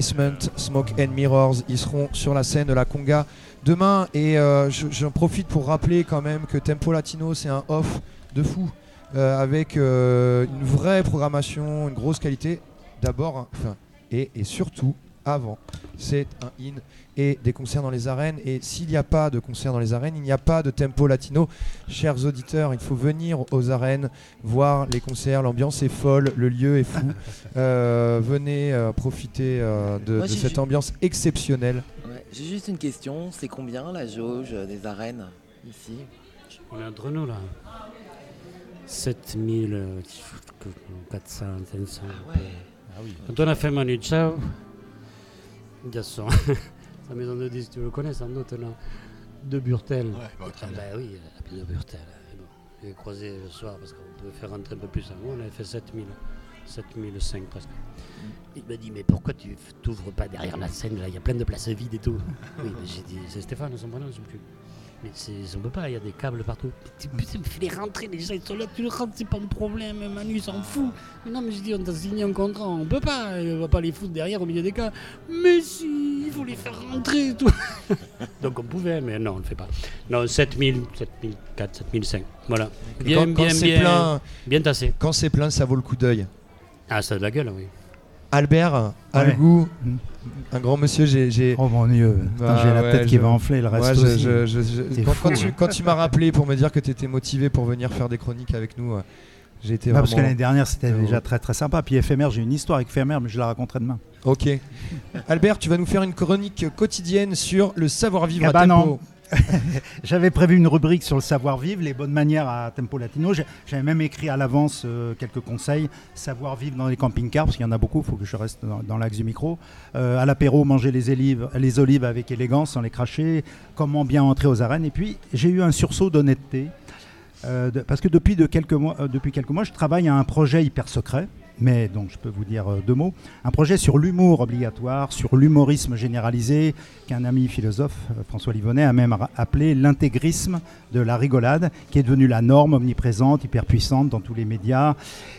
Smoke and Mirrors. Ils seront sur la scène de la Conga demain. Et euh, je- j'en profite pour rappeler quand même que Tempo Latino, c'est un off de fou. euh, avec euh, une vraie programmation, une grosse qualité. D'abord, hein, et surtout, avant, c'est un in et des concerts dans les arènes. Et s'il n'y a pas de concerts dans les arènes, il n'y a pas de tempo latino. Chers auditeurs, il faut venir aux arènes, voir les concerts. L'ambiance est folle, le lieu est fou. [laughs] Euh, venez euh, profiter euh, de, Moi, de j'ai cette ju- ambiance exceptionnelle. Ouais, J'ai juste une question, c'est combien la jauge des arènes ici? On est entre nous là. 7000, euh, 400, 500. Ah oui. Quand on a fait Manu Chao, il y a son, sa maison de disques, tu le connais sans doute là, de Burtel. bah, très ah, bah oui, la pile de Burtel. Bon, J'ai croisé le soir parce qu'on pouvait faire rentrer un peu plus avant. On avait fait 7000, 7005 presque. Il m'a dit, mais pourquoi tu t'ouvres pas derrière la scène là? Il y a plein de places vides et tout. [laughs] oui, mais j'ai dit, c'est Stéphane, son prénom, je plus. Mais c'est- on peut pas, il y a des câbles partout. Tu- Putain, fais-les rentrer, les gens ils sont là, tu les rentres, c'est pas un problème, Manu il s'en fout. Mais non, mais je dis, on t'a signé un contrat, on peut pas, on va pas les foutre derrière au milieu des cas. Mais si, il faut les faire rentrer et tout. [laughs] Donc on pouvait, mais non, on le fait pas. Non, 7000, 7004, 7005, voilà. Bien, quand, quand bien, c'est bien, plein, bien tassé. Quand c'est plein, ça vaut le coup d'œil. Ah, ça a de la gueule, oui. Albert, Algou, un grand monsieur, j'ai. j'ai- Oh mon dieu, j'ai la tête qui va enfler, le reste Ouais, aussi. je- je- quand, tu, quand tu m'as rappelé pour me dire que tu étais motivé pour venir faire des chroniques avec nous, j'ai été Bah, parce que vraiment- l'année dernière, c'était déjà très très sympa. Puis éphémère, j'ai une histoire avec éphémère, mais je la raconterai demain. Ok. [laughs] Albert, tu vas nous faire une chronique quotidienne sur le savoir-vivre Ah à bah tempo. non. [laughs] J'avais prévu une rubrique sur le savoir-vivre, les bonnes manières à Tempo Latino. J'avais même écrit à l'avance euh, quelques conseils. Savoir-vivre dans les camping-cars, parce qu'il y en a beaucoup, il faut que je reste dans, l'axe du micro. Euh, à l'apéro, manger les olives, les olives avec élégance, sans les cracher. Comment bien entrer aux arènes. Et puis, j'ai eu un sursaut d'honnêteté. euh, parce que depuis, de quelques mois, depuis quelques mois, je travaille à un projet hyper secret. Mais donc je peux vous dire euh, deux mots. Un projet sur l'humour obligatoire, sur l'humorisme généralisé, qu'un ami philosophe, euh, François Livonnet, a même appelé l'intégrisme de la rigolade, qui est devenue la norme omniprésente, hyper puissante dans tous les médias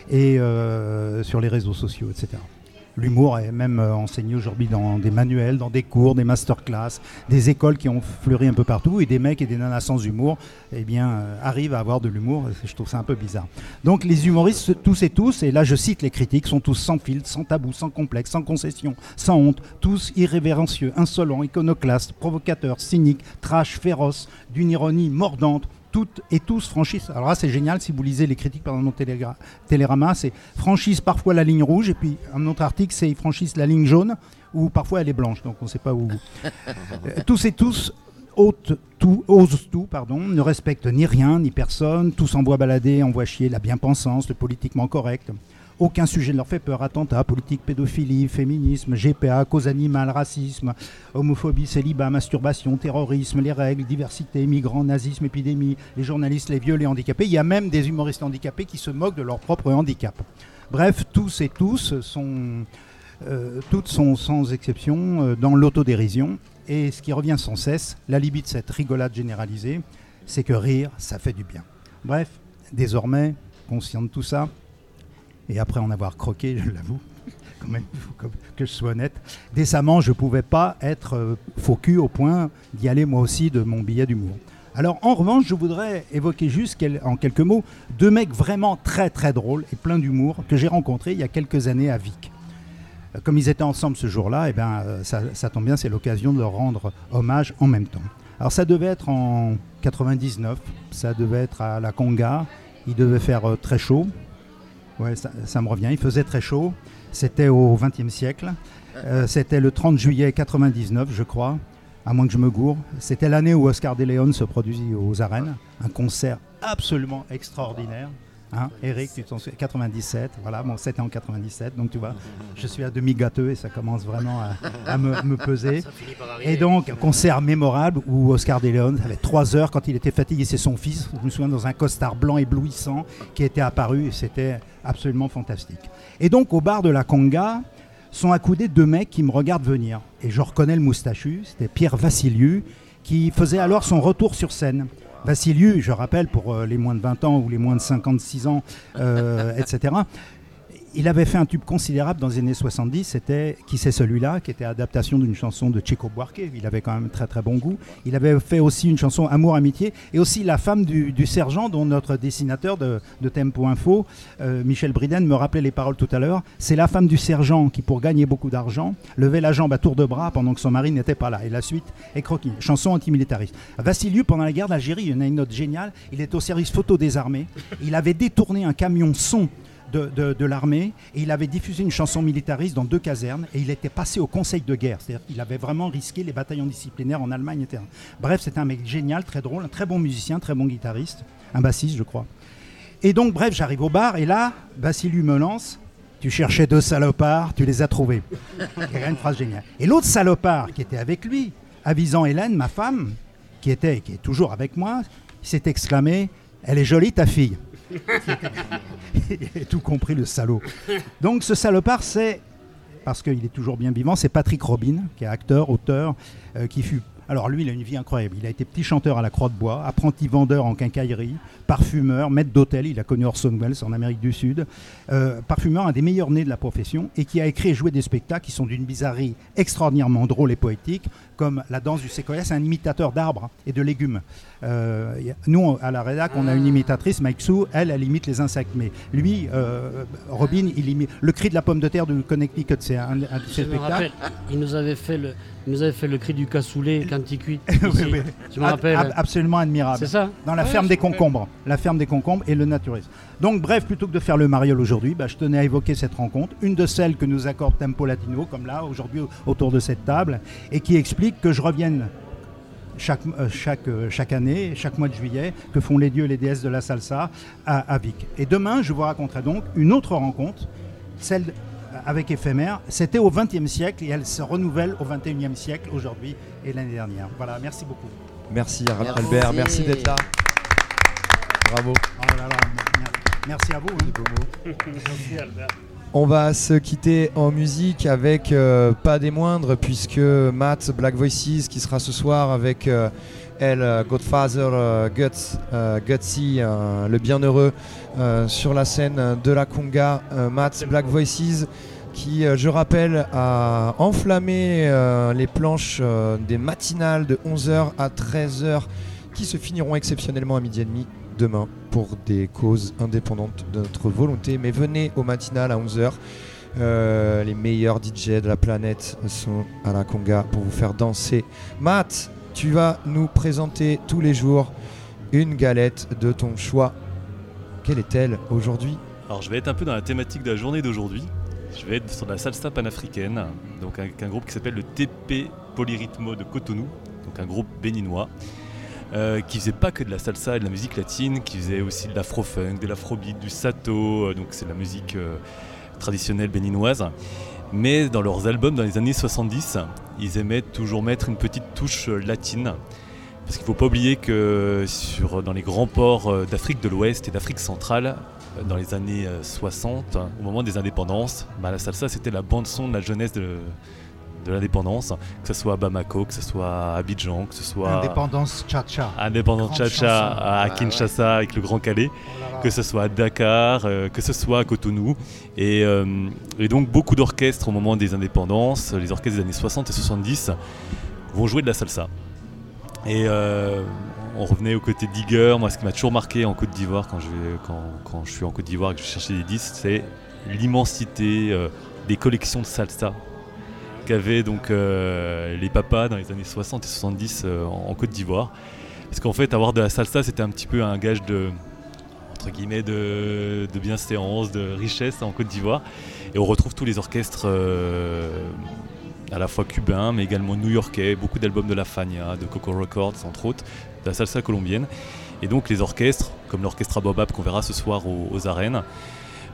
et euh, sur les réseaux sociaux, etc. L'humour est même euh, enseigné aujourd'hui dans des manuels, dans des cours, des masterclass, des écoles qui ont fleuri un peu partout et des mecs et des nanas sans humour eh euh, arrivent à avoir de l'humour. Je trouve ça un peu bizarre. Donc les humoristes, tous et tous, et là je cite les critiques, sont tous sans filtre, sans tabou, sans complexe, sans concession, sans honte, tous irrévérencieux, insolents, iconoclastes, provocateurs, cyniques, trash, féroces, d'une ironie mordante, toutes et tous franchissent. Alors là, c'est génial si vous lisez les critiques par dans Télégra- Télérama, c'est franchissent parfois la ligne rouge, et puis un autre article, c'est ils franchissent la ligne jaune, ou parfois elle est blanche, donc on ne sait pas où. [laughs] Euh, tous et tous ôtent tout, osent tout, pardon, ne respectent ni rien, ni personne, tous envoient balader, envoient chier la bien-pensance, le politiquement correct, aucun sujet ne leur fait peur. Attentats, politique, pédophilie, féminisme, GPA, cause animale, racisme, homophobie, célibat, masturbation, terrorisme, les règles, diversité, migrants, nazisme, épidémie, les journalistes, les vieux, les handicapés. Il y a même des humoristes handicapés qui se moquent de leur propre handicap. Bref, tous et tous sont, euh, toutes sont sans exception euh, dans l'autodérision. Et ce qui revient sans cesse, la de cette rigolade généralisée, c'est que rire, ça fait du bien. Bref, désormais, conscient de tout ça, et après en avoir croqué, je l'avoue, [laughs] quand même, que je sois honnête, décemment, je ne pouvais pas être euh, faux cul au point d'y aller moi aussi de mon billet d'humour. Alors en revanche, je voudrais évoquer juste en quelques mots deux mecs vraiment très très drôles et pleins d'humour que j'ai rencontrés il y a quelques années à Vic. Euh, Comme ils étaient ensemble ce jour-là, eh ben, euh, ça, ça tombe bien, c'est l'occasion de leur rendre hommage en même temps. Alors ça devait être en 99, ça devait être à la Conga, il devait faire très chaud. Ouais, ça, me revient, il faisait très chaud. C'était au XXe siècle. Euh, C'était le 30 juillet 99, je crois, à moins que je me gourre. C'était l'année où Oscar de Leon se produisit aux arènes. Un concert absolument extraordinaire. Hein, Eric, tu t'en souviens 97, voilà, bon, c'était en 97, donc tu vois, je suis à demi gâteux et ça commence vraiment à, à me, me peser. Et donc, un concert mémorable où Oscar de Leon, avait trois heures, quand il était fatigué, c'est son fils, je me souviens, dans un costard blanc éblouissant, qui était apparu et c'était absolument fantastique. Et donc, au bar de la Conga, sont accoudés deux mecs qui me regardent venir. Et je reconnais le moustachu, c'était Pierre Vassiliou, qui faisait alors son retour sur scène. Vassiliou, je rappelle, pour euh, les moins de 20 ans ou les moins de 56 ans, euh, [laughs] etc., il avait fait un tube considérable dans les années 70, c'était Qui c'est celui-là, qui était adaptation d'une chanson de Chico Buarque. Il avait quand même très très bon goût. Il avait fait aussi une chanson Amour, Amitié, et aussi La femme du, sergent, dont notre dessinateur de, de Tempo Info, euh, Michel Briden, me rappelait les paroles tout à l'heure. C'est la femme du sergent qui, pour gagner beaucoup d'argent, levait la jambe à tour de bras pendant que son mari n'était pas là. Et la suite est croquis. Chanson antimilitariste. Vassiliou, pendant la guerre d'Algérie, une note géniale. Il est au service photo des armées. Il avait détourné un camion son de, l'armée et il avait diffusé une chanson militariste dans deux casernes et il était passé au conseil de guerre. C'est-à-dire qu'il avait vraiment risqué les bataillons disciplinaires en Allemagne, etc. Bref, c'était un mec génial, très drôle, un très bon musicien, très bon guitariste, un bassiste, je crois. Et donc, bref, j'arrive au bar et là, Bassilu me lance. Tu cherchais deux salopards, tu les as trouvés. Il y a une phrase géniale. Et l'autre salopard qui était avec lui, avisant Hélène, ma femme, qui était et qui est toujours avec moi, s'est exclamé Elle est jolie ta fille. [laughs] Il a tout compris le salaud. Donc ce salopard, c'est, parce qu'il est toujours bien vivant, c'est Patrick Robin, qui est acteur, auteur, euh, qui fut... Alors lui, il a une vie incroyable. Il a été petit chanteur à la Croix de Bois, apprenti vendeur en quincaillerie, parfumeur, maître d'hôtel. Il a connu Orson Welles en Amérique du Sud. Euh, parfumeur, un des meilleurs nés de la profession, et qui a écrit et joué des spectacles qui sont d'une bizarrerie extraordinairement drôle et poétique, comme La danse du séquoia. C'est un imitateur d'arbres et de légumes. Euh, nous, à la rédac, on a une imitatrice, Mike Sue, elle, elle imite les insectes. Mais lui, euh, Robin, il imite le cri de la pomme de terre du Connecticut. C'est un, un de ses spectacles. rappelle, il nous avait fait le, il nous avait fait le cri du cassoulet quand il cuit. [laughs] Oui, oui. Je me rappelle. ab- absolument admirable. C'est ça Dans la Ouais, ferme des concombres. La ferme des concombres et le naturisme. Donc, bref, plutôt que de faire le mariole aujourd'hui, bah, je tenais à évoquer cette rencontre. Une de celles que nous accorde Tempo Latino, comme là, aujourd'hui, autour de cette table, et qui explique que je revienne chaque, euh, chaque, euh, chaque année, chaque mois de juillet, que font les dieux et les déesses de la salsa à, à Vic. Et demain, je vous raconterai donc une autre rencontre, celle avec éphémère. C'était au XXe siècle et elle se renouvelle au XXIe siècle aujourd'hui et l'année dernière. Voilà, merci beaucoup. Merci, Al- Merci. Albert, merci d'être là. Bravo. Oh là là, mer- merci à vous. hein. [laughs] Merci, Albert. On va se quitter en musique avec euh, pas des moindres puisque Matt Black Voices qui sera ce soir avec euh, elle euh, Godfather euh, Guts euh, Gutsy le bienheureux sur la scène de la conga Matt Black Voices qui je rappelle a enflammé les planches des matinales de 11h à 13h qui se finiront exceptionnellement à midi et demi demain pour des causes indépendantes de notre volonté. Mais venez au matinal à 11h. Euh, les meilleurs DJ de la planète sont à la Conga pour vous faire danser. Matt, tu vas nous présenter tous les jours une galette de ton choix. Quelle est-elle aujourd'hui? Alors je vais être un peu dans la thématique de la journée d'aujourd'hui. Je vais être sur la salsa panafricaine, donc avec un groupe qui s'appelle le TP Polyrythmo de Cotonou, donc un groupe béninois. euh, qui faisait pas que de la salsa et de la musique latine, qui faisait aussi de l'afro-funk, de l'afrobeat, du sato, euh, donc c'est la musique euh, traditionnelle béninoise. Mais dans leurs albums dans les années 70, ils aimaient toujours mettre une petite touche euh, latine. Parce qu'il ne faut pas oublier que sur, dans les grands ports euh, d'Afrique de l'Ouest et d'Afrique centrale, euh, dans les années euh, 60, au moment des indépendances, bah, la salsa c'était la bande-son de la jeunesse de, de l'indépendance, que ce soit à Bamako, que ce soit à Abidjan, que ce soit Indépendance cha-cha. Indépendance chanson. à Ah Kinshasa avec le Grand Calais, que ce soit à Dakar, euh, que ce soit à Cotonou. Et, euh, et donc beaucoup d'orchestres au moment des indépendances, les orchestres des années 60 et 70, vont jouer de la salsa. Et euh, on revenait au côté digger. Moi, ce qui m'a toujours marqué en Côte d'Ivoire, quand je, vais- quand, quand je suis en Côte d'Ivoire et que je cherchais des disques, c'est l'immensité des collections de salsa qu'avaient donc euh, les papas dans les années 60 et 70 euh, en, Côte d'Ivoire. Parce qu'en fait, avoir de la salsa, c'était un petit peu un gage de entre guillemets de, de bienséance, de richesse en Côte d'Ivoire. Et on retrouve tous les orchestres euh, à la fois cubains, mais également new-yorkais, beaucoup d'albums de La Fania, de Coco Records, entre autres, de la salsa colombienne. Et donc les orchestres, comme l'orchestre Bobab qu'on verra ce soir aux, arènes,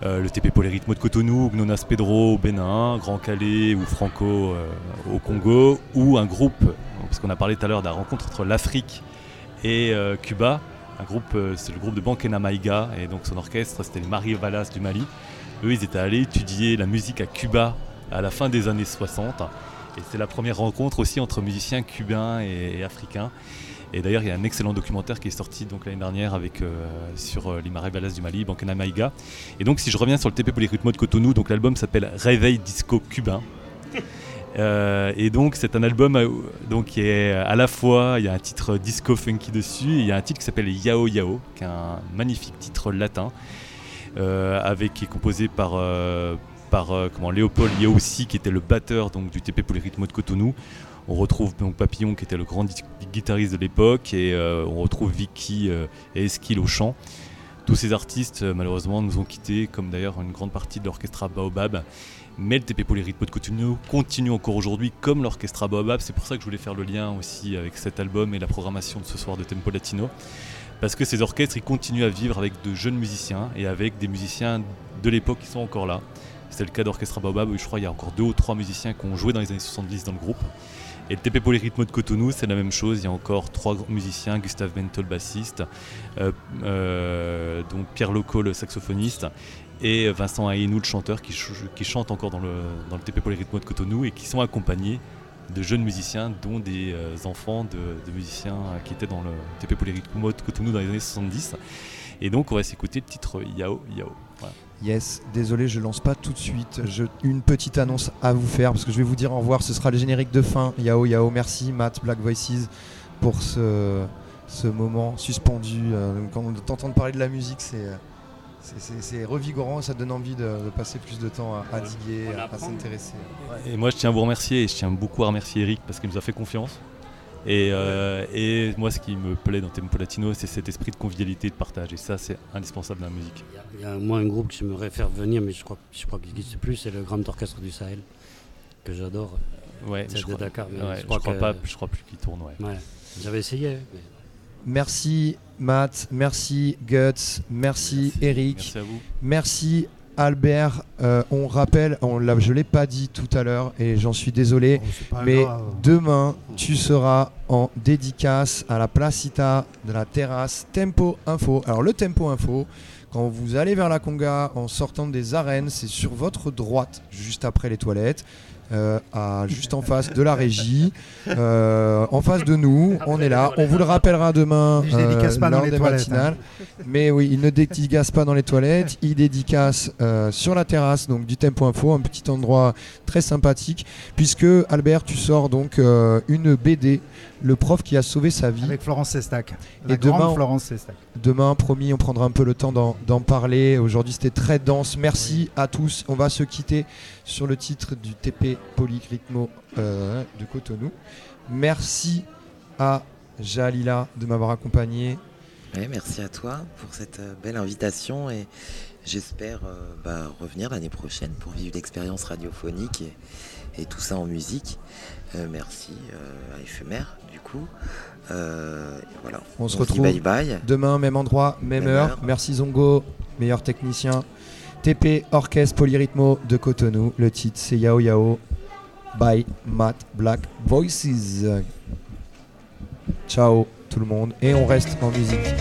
le TP Polyrythmo de Cotonou, Gnonas Pedro au Bénin, Grand Calais ou Franco euh, au Congo, ou un groupe, parce qu'on a parlé tout à l'heure de rencontre entre l'Afrique et euh, Cuba, un groupe, euh, c'est le groupe de Bankena Maiga, et donc son orchestre c'était les Mario Valas du Mali. Eux, ils étaient allés étudier la musique à Cuba à la fin des années 60, et c'est la première rencontre aussi entre musiciens cubains et africains. Et d'ailleurs, il y a un excellent documentaire qui est sorti donc l'année dernière avec euh, sur euh, les Marais Balas du Mali, Bankena Maiga. Et donc, si je reviens sur le TP Polyrythmo de Cotonou, donc l'album s'appelle Réveil Disco Cubain. [laughs] Euh, et donc c'est un album donc, qui est à la fois, il y a un titre disco funky dessus, et il y a un titre qui s'appelle Yao Yao, qui est un magnifique titre latin, euh, avec, qui est composé par, euh, par comment, Léopold Yaoussi, qui était le batteur donc, du TP Polyrythmo de Cotonou. On retrouve donc Papillon, qui était le grand guitariste de l'époque, et euh, on retrouve Vicky euh, et Esquil au chant. Tous ces artistes, euh, malheureusement, nous ont quittés, comme d'ailleurs une grande partie de l'orchestra Baobab. Mais le TP Polyrythmo de continue encore aujourd'hui comme l'orchestra Baobab. C'est pour ça que je voulais faire le lien aussi avec cet album et la programmation de ce soir de Tempo Latino. Parce que ces orchestres, ils continuent à vivre avec de jeunes musiciens et avec des musiciens de l'époque qui sont encore là. C'est le cas d'Orchestra Baobab où je crois qu'il y a encore deux ou trois musiciens qui ont joué dans les années 70 dans le groupe. Et le TP Polyrythmo de Cotonou, c'est la même chose. Il y a encore trois grands musiciens, Gustave Bento, le bassiste, euh, euh, donc Pierre Loco, le saxophoniste, et Vincent Aïnou, le chanteur, qui, ch- qui chante encore dans le, dans le TP Polyrythmo de Cotonou et qui sont accompagnés de jeunes musiciens, dont des euh, enfants de, musiciens qui étaient dans le TP Polyrythmo de Cotonou dans les années 70. Et donc, on va s'écouter le titre Yao Yao. Yes, désolé, je lance pas tout de suite. Je, une petite annonce à vous faire parce que je vais vous dire au revoir. Ce sera le générique de fin. Yao Yao, merci Matt Black Voices pour ce, ce moment suspendu. Euh, quand on t'entend parler de la musique, c'est c'est- c'est c'est revigorant. Ça donne envie de, de passer plus de temps à, à diguer, à, à s'intéresser. Et moi, je tiens à vous remercier et je tiens beaucoup à remercier Eric parce qu'il nous a fait confiance. Et, euh, et moi, ce qui me plaît dans Tempo Latino, c'est cet esprit de convivialité et de partage. Et ça, c'est indispensable dans la musique. Il y a moi un groupe que j'aimerais faire venir, mais je crois, je crois qu'il n'existe plus, c'est le Grand Orchestre du Sahel, que j'adore. Ouais, c'est je crois- Dakar. mais ouais, je crois que- pas- je crois plus qu'il tourne, ouais. J'avais essayé. mais- Merci Matt, merci Guts, merci, Eric, merci à vous. merci Albert. Euh, on rappelle, on l'a- je ne l'ai pas dit tout à l'heure et j'en suis désolé, pas mais grave. demain tu seras en dédicace à la Placita de la terrasse Tempo Info. Alors le Tempo Info, quand vous allez vers la Conga en sortant des arènes, c'est sur votre droite, juste après les toilettes. Euh, à, juste en face de la régie, euh, en face de nous, on est là. On vous le rappellera demain dans lors les des toilettes, matinales. hein. Mais oui, il ne dédicace pas dans les toilettes, il dédicace euh, sur la terrasse donc du Tempo Info, un petit endroit très sympathique, puisque Albert, tu sors donc euh, une BD, le prof qui a sauvé sa vie. Avec Florence Sestac. La Et demain, Florence Sestac. Demain, promis, on prendra un peu le temps d'en parler. Aujourd'hui, c'était très dense. Merci à tous. On va se quitter sur le titre du TP Polyrythmo euh, de Cotonou. Merci à Jalila de m'avoir accompagné. Ouais, merci à toi pour cette euh, belle invitation et j'espère euh, bah, revenir l'année prochaine pour vivre l'expérience radiophonique et, et tout ça en musique. Euh, merci euh, à Éphémère, du coup. Euh, voilà. On se retrouve bye bye. demain, même endroit, même, Même heure. heure. Merci Zongo, meilleur technicien. TP Orchestre Polyrythmo de Cotonou. Le titre c'est Yao Yao by Matt Black Voices. Ciao tout le monde et on reste en musique.